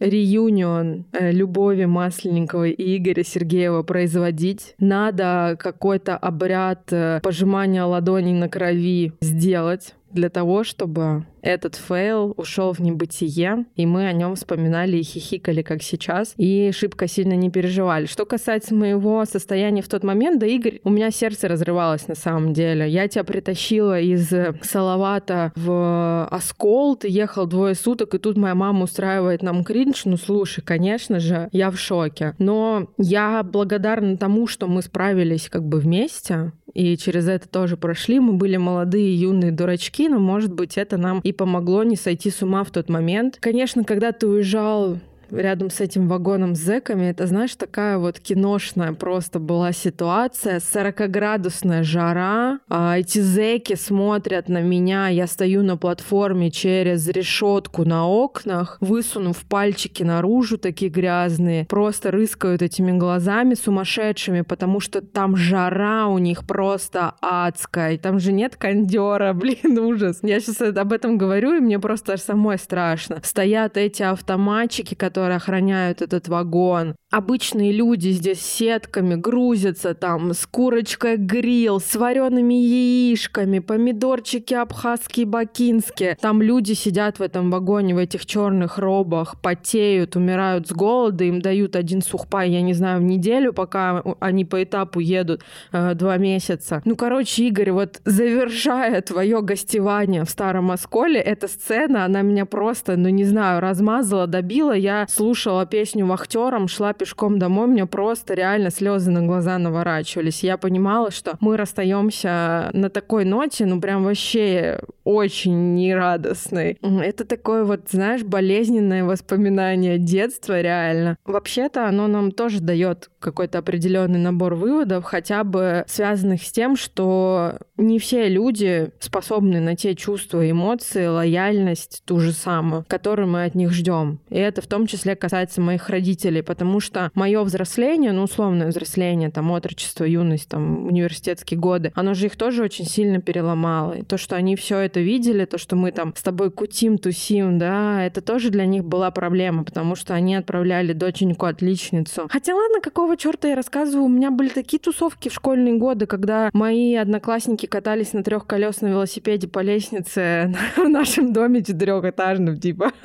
B: reunion э, Любови Масленниковой и Игоря Сергеева производить. Надо какой-то обряд э, пожимания ладоней на крови сделать для того, чтобы этот фейл ушел в небытие, и мы о нем вспоминали и хихикали, как сейчас, и шибко сильно не переживали. Что касается моего состояния в тот момент, да, Игорь, у меня сердце разрывалось на самом деле. Я тебя притащила из Салавата в Оскол, ты ехал двое суток, и тут моя мама устраивает нам кринж. Ну, слушай, конечно же, я в шоке. Но я благодарна тому, что мы справились как бы вместе, и через это тоже прошли. Мы были молодые, юные дурачки, но, может быть, это нам и помогло не сойти с ума в тот момент. Конечно, когда ты уезжал рядом с этим вагоном с зэками, это, знаешь, такая вот киношная просто была ситуация. 40-градусная жара. А эти зэки смотрят на меня. Я стою на платформе через решетку на окнах, высунув пальчики наружу, такие грязные. Просто рыскают этими глазами сумасшедшими, потому что там жара у них просто адская. И там же нет кондера, блин, ужас. Я сейчас об этом говорю, и мне просто самой страшно. Стоят эти автоматчики, которые которые охраняют этот вагон. Обычные люди здесь сетками грузятся там с курочкой грил, с вареными яишками, помидорчики абхазские, бакинские. Там люди сидят в этом вагоне, в этих черных робах, потеют, умирают с голода, им дают один сухпай, я не знаю, в неделю, пока они по этапу едут э, два месяца. Ну, короче, Игорь, вот завершая твое гостевание в Старом Осколе, эта сцена, она меня просто, ну, не знаю, размазала, добила. Я слушала песню вахтером, шла пешком домой, мне просто реально слезы на глаза наворачивались. Я понимала, что мы расстаемся на такой ноте, ну прям вообще очень нерадостной. Это такое вот, знаешь, болезненное воспоминание детства реально. Вообще-то оно нам тоже дает какой-то определенный набор выводов, хотя бы связанных с тем, что не все люди способны на те чувства, эмоции, лояльность ту же самую, которую мы от них ждем. И это в том числе касается моих родителей, потому что мое взросление, ну, условное взросление, там, отрочество, юность, там, университетские годы, оно же их тоже очень сильно переломало. И то, что они все это это видели, то, что мы там с тобой кутим, тусим, да, это тоже для них была проблема, потому что они отправляли доченьку-отличницу. Хотя ладно, какого черта я рассказываю, у меня были такие тусовки в школьные годы, когда мои одноклассники катались на трехколесном велосипеде по лестнице в нашем доме четырехэтажном, типа.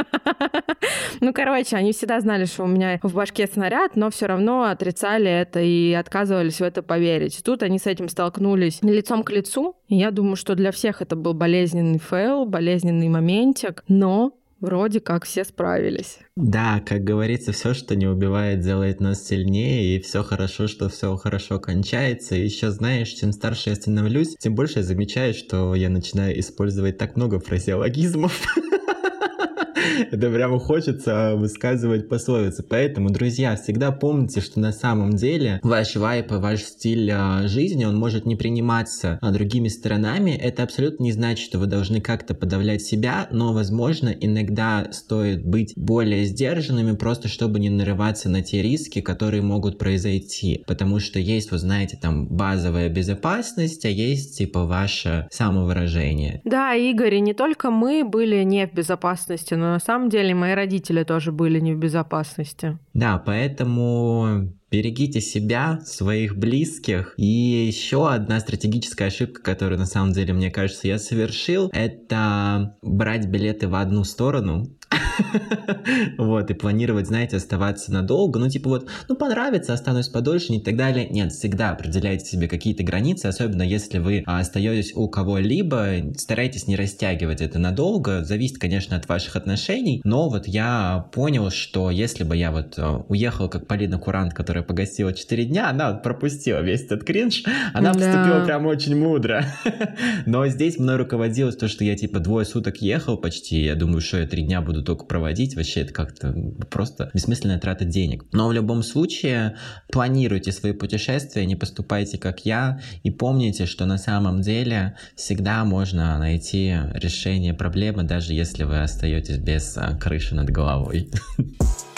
B: Ну, короче, они всегда знали, что у меня в башке снаряд, но все равно отрицали это и отказывались в это поверить. Тут они с этим столкнулись лицом к лицу. Я думаю, что для всех это был болезненный фейл, болезненный моментик, но вроде как все справились.
A: Да, как говорится, все, что не убивает, делает нас сильнее, и все хорошо, что все хорошо кончается. И еще знаешь, чем старше я становлюсь, тем больше я замечаю, что я начинаю использовать так много фразеологизмов. Это прямо хочется высказывать пословицы. Поэтому, друзья, всегда помните, что на самом деле ваш вайп и ваш стиль а, жизни, он может не приниматься а, другими сторонами. Это абсолютно не значит, что вы должны как-то подавлять себя, но, возможно, иногда стоит быть более сдержанными, просто чтобы не нарываться на те риски, которые могут произойти. Потому что есть, вы знаете, там базовая безопасность, а есть типа ваше самовыражение.
B: Да, Игорь, и не только мы были не в безопасности, но на самом деле мои родители тоже были не в безопасности.
A: Да, поэтому берегите себя, своих близких. И еще одна стратегическая ошибка, которую на самом деле, мне кажется, я совершил, это брать билеты в одну сторону, вот, и планировать, знаете, оставаться надолго, ну, типа вот, ну, понравится, останусь подольше и так далее. Нет, всегда определяйте себе какие-то границы, особенно если вы а, остаетесь у кого-либо, старайтесь не растягивать это надолго, зависит, конечно, от ваших отношений, но вот я понял, что если бы я вот а, уехал, как Полина Курант, которая погостила 4 дня, она вот пропустила весь этот кринж, она да. поступила прям очень мудро. Но здесь мной руководилось то, что я типа двое суток ехал почти, я думаю, что я три дня буду только проводить, вообще это как-то просто бессмысленная трата денег. Но в любом случае планируйте свои путешествия, не поступайте как я и помните, что на самом деле всегда можно найти решение проблемы, даже если вы остаетесь без а, крыши над головой.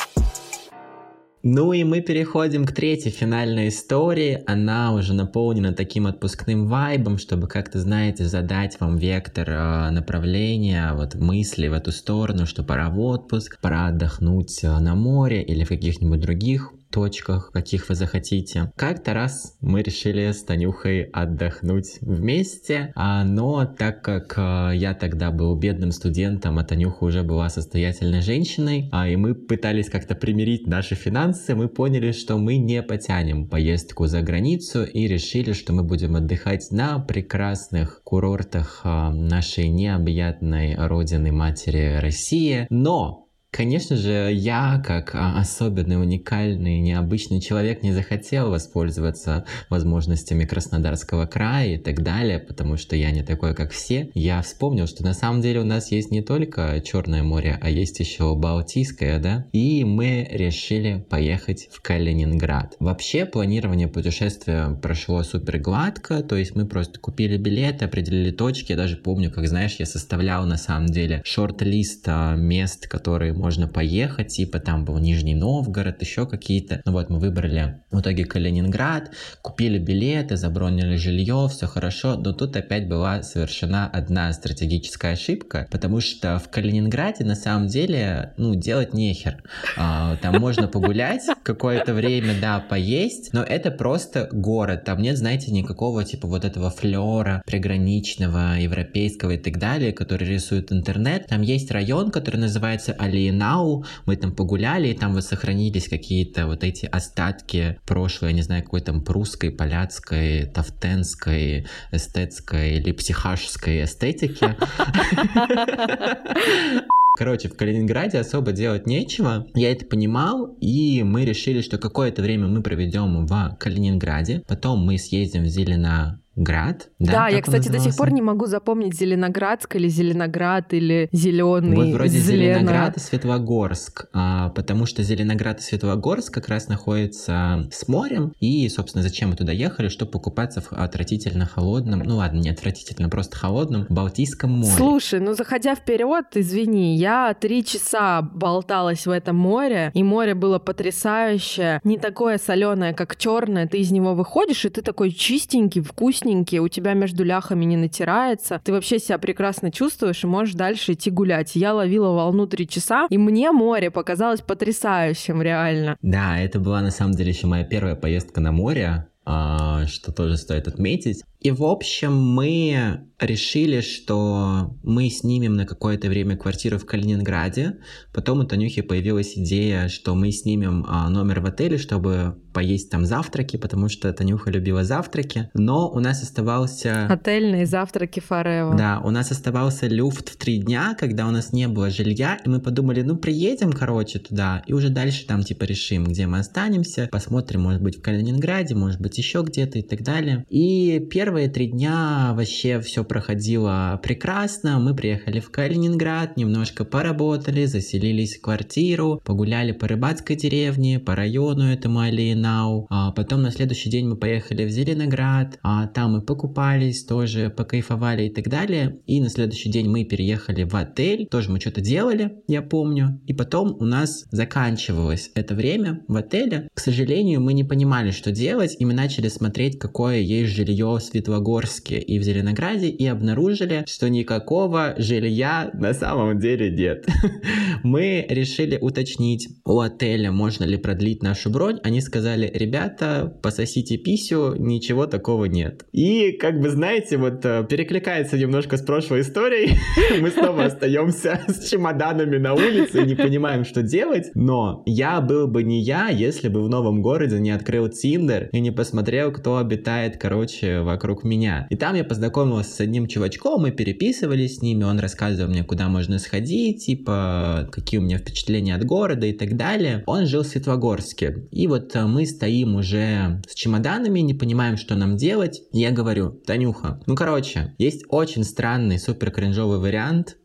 A: Ну и мы переходим к третьей финальной истории. Она уже наполнена таким отпускным вайбом, чтобы как-то, знаете, задать вам вектор э, направления, вот мысли в эту сторону, что пора в отпуск, пора отдохнуть э, на море или в каких-нибудь других точках, каких вы захотите. Как-то раз мы решили с Танюхой отдохнуть вместе, а, но так как а, я тогда был бедным студентом, а Танюха уже была состоятельной женщиной, а, и мы пытались как-то примирить наши финансы, мы поняли, что мы не потянем поездку за границу и решили, что мы будем отдыхать на прекрасных курортах нашей необъятной родины матери России. Но Конечно же, я, как а, особенный, уникальный, необычный человек, не захотел воспользоваться возможностями Краснодарского края и так далее, потому что я не такой, как все. Я вспомнил, что на самом деле у нас есть не только Черное море, а есть еще Балтийское, да? И мы решили поехать в Калининград. Вообще, планирование путешествия прошло супер гладко, то есть мы просто купили билеты, определили точки. Я даже помню, как, знаешь, я составлял на самом деле шорт-лист а, мест, которые можно поехать, типа там был Нижний Новгород, еще какие-то. Ну вот мы выбрали в итоге Калининград, купили билеты, забронили жилье, все хорошо, но тут опять была совершена одна стратегическая ошибка, потому что в Калининграде на самом деле, ну, делать нехер. А, там можно погулять какое-то время, да, поесть, но это просто город, там нет, знаете, никакого типа вот этого флера приграничного, европейского и так далее, который рисует интернет. Там есть район, который называется Алиен Нау, мы там погуляли, и там вот сохранились какие-то вот эти остатки прошлой, я не знаю, какой там прусской, поляцкой, тафтенской, эстетской или психашской эстетики. Короче, в Калининграде особо делать нечего. Я это понимал, и мы решили, что какое-то время мы проведем в Калининграде. Потом мы съездим в Зелено Град?
B: Да, да я, кстати, до сих пор не могу запомнить Зеленоградск или Зеленоград или Зеленый.
A: Вот вроде Зелено... Зеленоград и Светлогорск, а, потому что Зеленоград и Светлогорск как раз находятся с морем, и, собственно, зачем мы туда ехали, чтобы покупаться в отвратительно холодном, ну ладно, не отвратительно, просто холодном Балтийском море.
B: Слушай, ну заходя вперед, извини, я три часа болталась в этом море, и море было потрясающее, не такое соленое, как черное, ты из него выходишь, и ты такой чистенький, вкусненький, у тебя между ляхами не натирается, ты вообще себя прекрасно чувствуешь и можешь дальше идти гулять. Я ловила волну три часа, и мне море показалось потрясающим реально.
A: Да, это была на самом деле еще моя первая поездка на море, а, что тоже стоит отметить. И, в общем, мы решили, что мы снимем на какое-то время квартиру в Калининграде. Потом у Танюхи появилась идея, что мы снимем а, номер в отеле, чтобы поесть там завтраки, потому что Танюха любила завтраки. Но у нас оставался...
B: Отельные завтраки Форева.
A: Да, у нас оставался люфт в три дня, когда у нас не было жилья, и мы подумали, ну, приедем, короче, туда, и уже дальше там, типа, решим, где мы останемся, посмотрим, может быть, в Калининграде, может быть, еще где-то и так далее. И первые три дня вообще все проходило прекрасно. Мы приехали в Калининград, немножко поработали, заселились в квартиру, погуляли по рыбацкой деревне, по району этому Алиенау. А потом на следующий день мы поехали в Зеленоград, а там мы покупались, тоже покайфовали и так далее. И на следующий день мы переехали в отель, тоже мы что-то делали, я помню. И потом у нас заканчивалось это время в отеле. К сожалению, мы не понимали, что делать, и мы начали смотреть, какое есть жилье в Светлогорске и в Зеленограде, и обнаружили, что никакого жилья на самом деле нет. Мы решили уточнить у отеля, можно ли продлить нашу бронь. Они сказали, ребята, пососите писю, ничего такого нет. И, как бы, знаете, вот э, перекликается немножко с прошлой историей. Мы снова остаемся с чемоданами на улице не понимаем, что делать. Но я был бы не я, если бы в новом городе не открыл Тиндер и не посмотрел, кто обитает, короче, вокруг меня. И там я познакомился с одним чувачком, мы переписывались с ними, он рассказывал мне, куда можно сходить, типа, какие у меня впечатления от города и так далее. Он жил в Светлогорске. И вот э, мы стоим уже с чемоданами, не понимаем, что нам делать. Я говорю, Танюха, ну короче, есть очень странный, супер кринжовый вариант.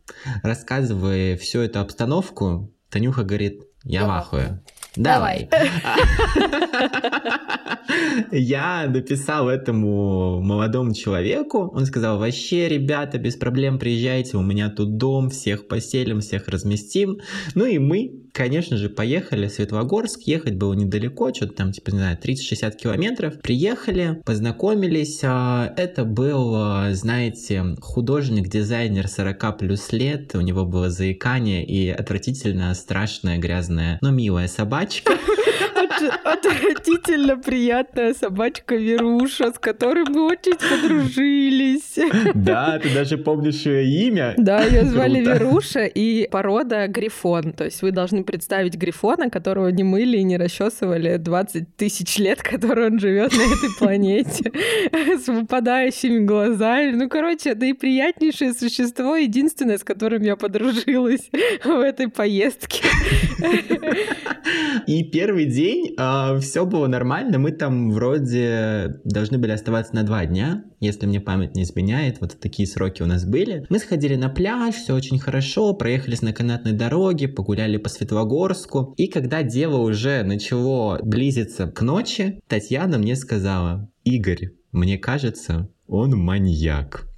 A: Рассказывая всю эту обстановку, Танюха говорит, я в ахуе. Давай. Я написал этому молодому человеку, он сказал, вообще, ребята, без проблем приезжайте, у меня тут дом, всех поселим, всех разместим. Ну и мы, конечно же, поехали в Светлогорск, ехать было недалеко, что-то там, типа, не знаю, 30-60 километров. Приехали, познакомились, а, это был, а, знаете, художник-дизайнер 40 плюс лет, у него было заикание и отвратительно страшная, грязная, но милая собачка.
B: Отвратительно приятная собачка Веруша, с которой мы очень подружились.
A: Да, ты даже помнишь ее имя.
B: Да, ее звали Круто. Веруша и порода Грифон. То есть вы должны представить Грифона, которого не мыли и не расчесывали 20 тысяч лет, который он живет на этой планете, с выпадающими глазами. Ну, короче, это и приятнейшее существо, единственное, с которым я подружилась в этой поездке.
A: И первый день э, все было нормально. Мы там вроде должны были оставаться на два дня, если мне память не изменяет. Вот такие сроки у нас были. Мы сходили на пляж, все очень хорошо, проехались на канатной дороге, погуляли по Светлогорску. И когда дело уже начало близиться к ночи, Татьяна мне сказала, Игорь, мне кажется, он маньяк.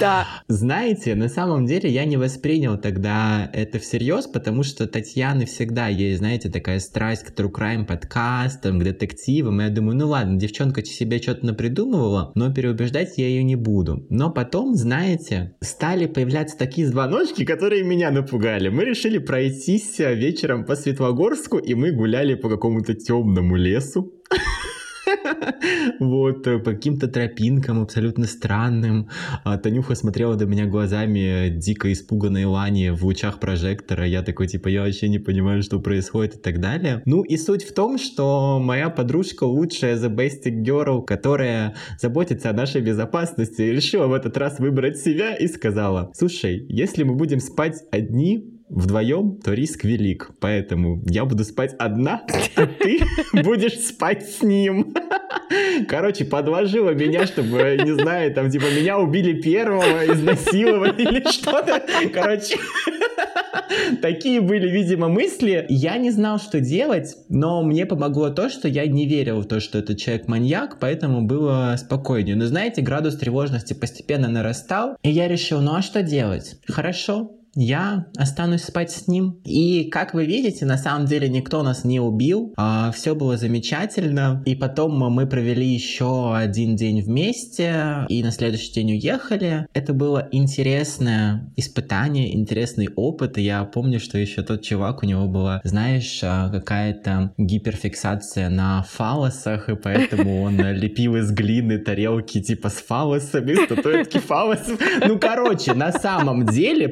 B: Да.
A: Знаете, на самом деле я не воспринял тогда это всерьез, потому что Татьяны всегда есть, знаете, такая страсть к true crime подкастам, к детективам. И я думаю, ну ладно, девчонка себе что-то напридумывала, но переубеждать я ее не буду. Но потом, знаете, стали появляться такие звоночки, которые меня напугали. Мы решили пройтись вечером по Светлогорску, и мы гуляли по какому-то темному лесу. Вот, э, по каким-то тропинкам абсолютно странным. А Танюха смотрела до меня глазами дико испуганной Лани в лучах прожектора. Я такой, типа, я вообще не понимаю, что происходит и так далее. Ну и суть в том, что моя подружка лучшая The Best Girl, которая заботится о нашей безопасности, решила в этот раз выбрать себя и сказала, слушай, если мы будем спать одни, вдвоем, то риск велик. Поэтому я буду спать одна, а ты будешь спать с ним. Короче, подложила меня, чтобы, не знаю, там, типа, меня убили первого, изнасиловали или что-то. Короче, такие были, видимо, мысли. Я не знал, что делать, но мне помогло то, что я не верил в то, что этот человек маньяк, поэтому было спокойнее. Но знаете, градус тревожности постепенно нарастал, и я решил, ну а что делать? Хорошо, я останусь спать с ним. И, как вы видите, на самом деле никто нас не убил, а, все было замечательно. И потом мы провели еще один день вместе, и на следующий день уехали. Это было интересное испытание, интересный опыт. И я помню, что еще тот чувак, у него была, знаешь, а, какая-то гиперфиксация на фалосах, и поэтому он лепил из глины тарелки типа с фалосами, статуэтки фалосов. Ну, короче, на самом деле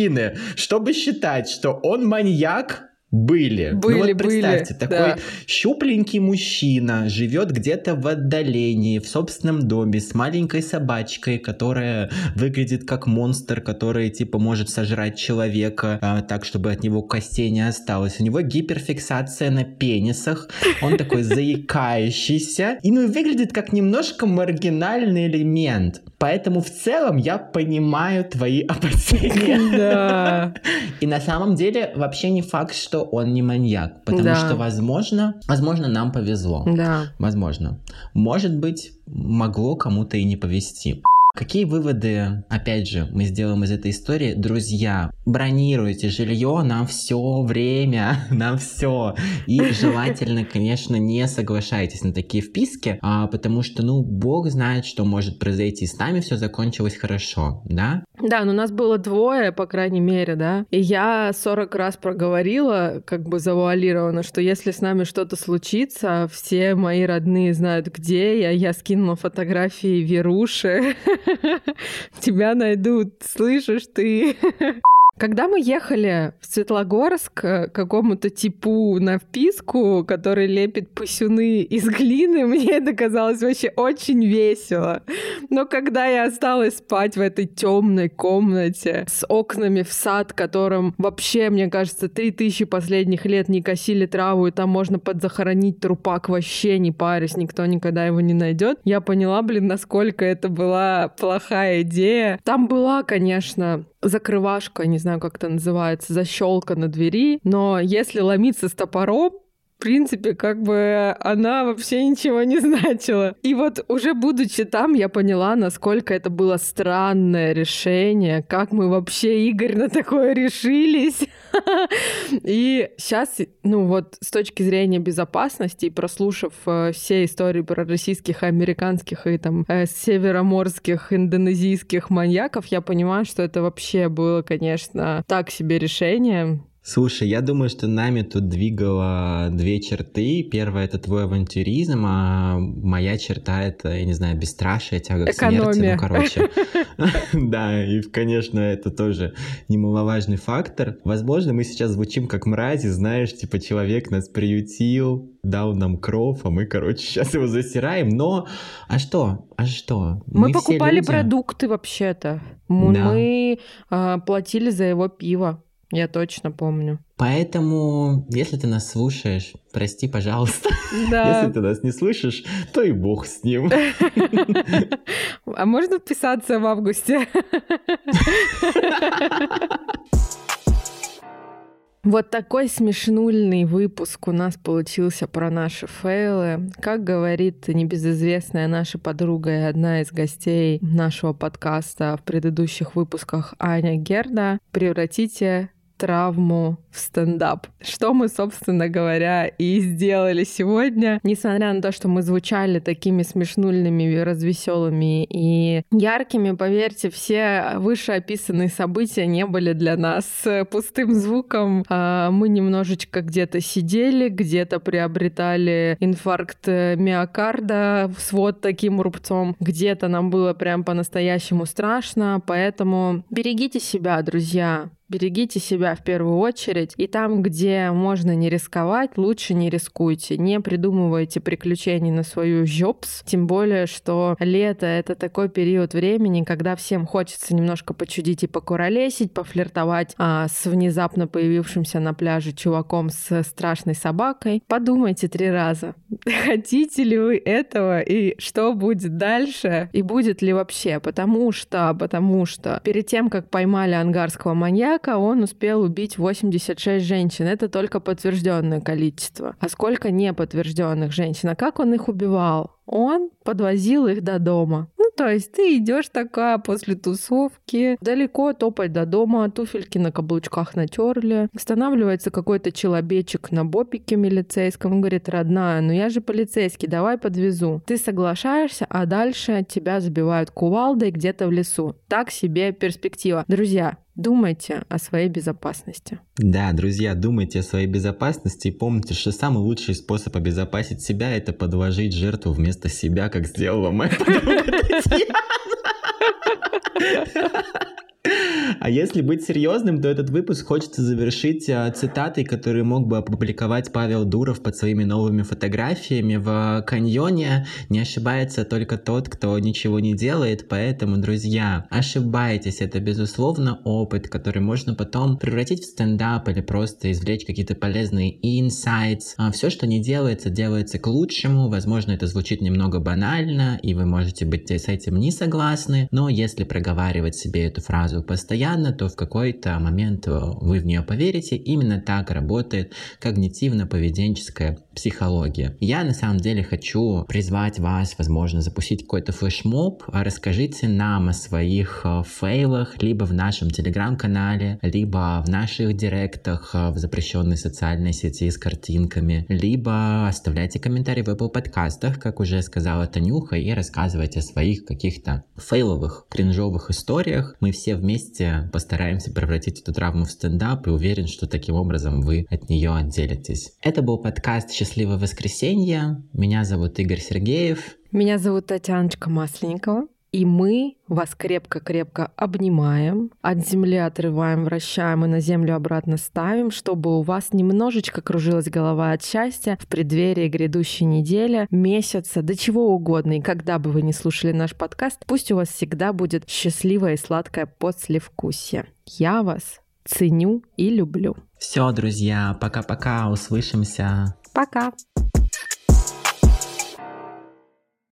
A: причины, чтобы считать, что он маньяк, были.
B: Были,
A: ну вот представьте,
B: были,
A: такой
B: да.
A: щупленький мужчина живет где-то в отдалении, в собственном доме, с маленькой собачкой, которая выглядит как монстр, который типа может сожрать человека а, так, чтобы от него костей не осталось. У него гиперфиксация на пенисах, он такой заикающийся, и ну выглядит как немножко маргинальный элемент. Поэтому в целом я понимаю твои опасения.
B: Да.
A: И на самом деле вообще не факт, что он не маньяк, потому
B: Да.
A: что, возможно, возможно, нам повезло.
B: Да.
A: Возможно. Может быть, могло кому-то и не повезти. Какие выводы, опять же, мы сделаем из этой истории? Друзья, бронируйте жилье на все время, на все. И желательно, конечно, не соглашайтесь на такие вписки, а, потому что, ну, бог знает, что может произойти. С нами все закончилось хорошо, да?
B: Да, но нас было двое, по крайней мере, да. И я 40 раз проговорила, как бы завуалированно, что если с нами что-то случится, все мои родные знают, где я. Я скинула фотографии Веруши. Тебя найдут, слышишь ты? Когда мы ехали в Светлогорск к какому-то типу на вписку, который лепит пысюны из глины, мне это казалось вообще очень весело. Но когда я осталась спать в этой темной комнате с окнами в сад, которым вообще, мне кажется, три тысячи последних лет не косили траву, и там можно подзахоронить трупак вообще не парясь, никто никогда его не найдет, я поняла, блин, насколько это была плохая идея. Там была, конечно, закрывашка, не знаю, как это называется, защелка на двери, но если ломиться с топором, принципе, как бы она вообще ничего не значила. И вот уже будучи там, я поняла, насколько это было странное решение, как мы вообще, Игорь, на такое решились. И сейчас, ну вот, с точки зрения безопасности, и прослушав э, все истории про российских, американских и там э, североморских, индонезийских маньяков, я понимаю, что это вообще было, конечно, так себе решение.
A: Слушай, я думаю, что нами тут двигало две черты. Первая — это твой авантюризм, а моя черта — это, я не знаю, бесстрашие, тяга к смерти.
B: Экономия.
A: Ну, короче. Да, и, конечно, это тоже немаловажный фактор. Возможно, мы сейчас звучим как мрази, знаешь, типа человек нас приютил, дал нам кров, а мы, короче, сейчас его засираем. Но, а что? А что?
B: Мы, покупали
A: люди.
B: продукты вообще-то. Мы,
A: Да.
B: мы, а, платили за его пиво. Я точно помню.
A: Поэтому, если ты нас слушаешь, прости, пожалуйста.
B: Да.
A: Если ты нас не слышишь, то и бог с ним.
B: А можно вписаться в августе? Вот такой смешнульный выпуск у нас получился про наши фейлы. Как говорит небезызвестная наша подруга и одна из гостей нашего подкаста в предыдущих выпусках Аня Герда, превратите травму в стендап. Что мы, собственно говоря, и сделали сегодня. Несмотря на то, что мы звучали такими смешнульными, развеселыми и яркими, поверьте, все вышеописанные события не были для нас пустым звуком. А, Мы немножечко где-то сидели, где-то приобретали инфаркт миокарда с вот таким рубцом, где-то нам было прям по-настоящему страшно, поэтому берегите себя, друзья. Берегите себя в первую очередь. И там, где можно не рисковать, лучше не рискуйте. Не придумывайте приключений на свою жопс. Тем более, что лето — это такой период времени, когда всем хочется немножко почудить и покуролесить, пофлиртовать а, с внезапно появившимся на пляже чуваком с страшной собакой. Подумайте три раза. Хотите ли вы этого и что будет дальше? И будет ли вообще? Потому что, потому что перед тем, как поймали ангарского маньяка, он успел убить 86 женщин. Это только подтвержденное количество. А сколько неподтвержденных женщин? А как он их убивал? Он подвозил их до дома. Ну, то есть ты идешь такая после тусовки, далеко топать до дома, туфельки на каблучках натерли. Останавливается какой-то человечек на бопике милицейском, говорит, родная, ну я же полицейский, давай подвезу. Ты соглашаешься, а дальше тебя забивают кувалдой где-то в лесу. Так себе перспектива. Друзья, Думайте о своей безопасности.
A: Да, друзья, думайте о своей безопасности и помните, что самый лучший способ обезопасить себя – это подложить жертву вместо себя, как сделала моя подруга Татьяна. А если быть серьезным, то этот выпуск хочется завершить а, цитатой, которую мог бы опубликовать Павел Дуров под своими новыми фотографиями в каньоне. Не ошибается только тот, кто ничего не делает, поэтому, друзья, ошибайтесь. Это, безусловно, опыт, который можно потом превратить в стендап или просто извлечь какие-то полезные инсайтс. А все, что не делается, делается к лучшему. Возможно, это звучит немного банально, и вы можете быть с этим не согласны, но если проговаривать себе эту фразу фразу постоянно, то в какой-то момент э, вы в нее поверите. Именно так работает когнитивно-поведенческая психология. Я на самом деле хочу призвать вас, возможно, запустить какой-то флешмоб. Расскажите нам о своих э, фейлах либо в нашем телеграм-канале, либо в наших директах э, в запрещенной социальной сети с картинками, либо оставляйте комментарии в Apple подкастах, как уже сказала Танюха, и рассказывайте о своих каких-то фейловых, кринжовых историях. Мы все вместе постараемся превратить эту травму в стендап и уверен, что таким образом вы от нее отделитесь. Это был подкаст «Счастливое воскресенье». Меня зовут Игорь Сергеев.
B: Меня зовут Татьяночка Масленникова. И мы вас крепко-крепко обнимаем, от земли отрываем, вращаем и на землю обратно ставим, чтобы у вас немножечко кружилась голова от счастья в преддверии грядущей недели, месяца, до чего угодно. И когда бы вы не слушали наш подкаст, пусть у вас всегда будет счастливое и сладкое послевкусие. Я вас ценю и люблю.
A: Все, друзья, пока-пока, услышимся.
B: Пока.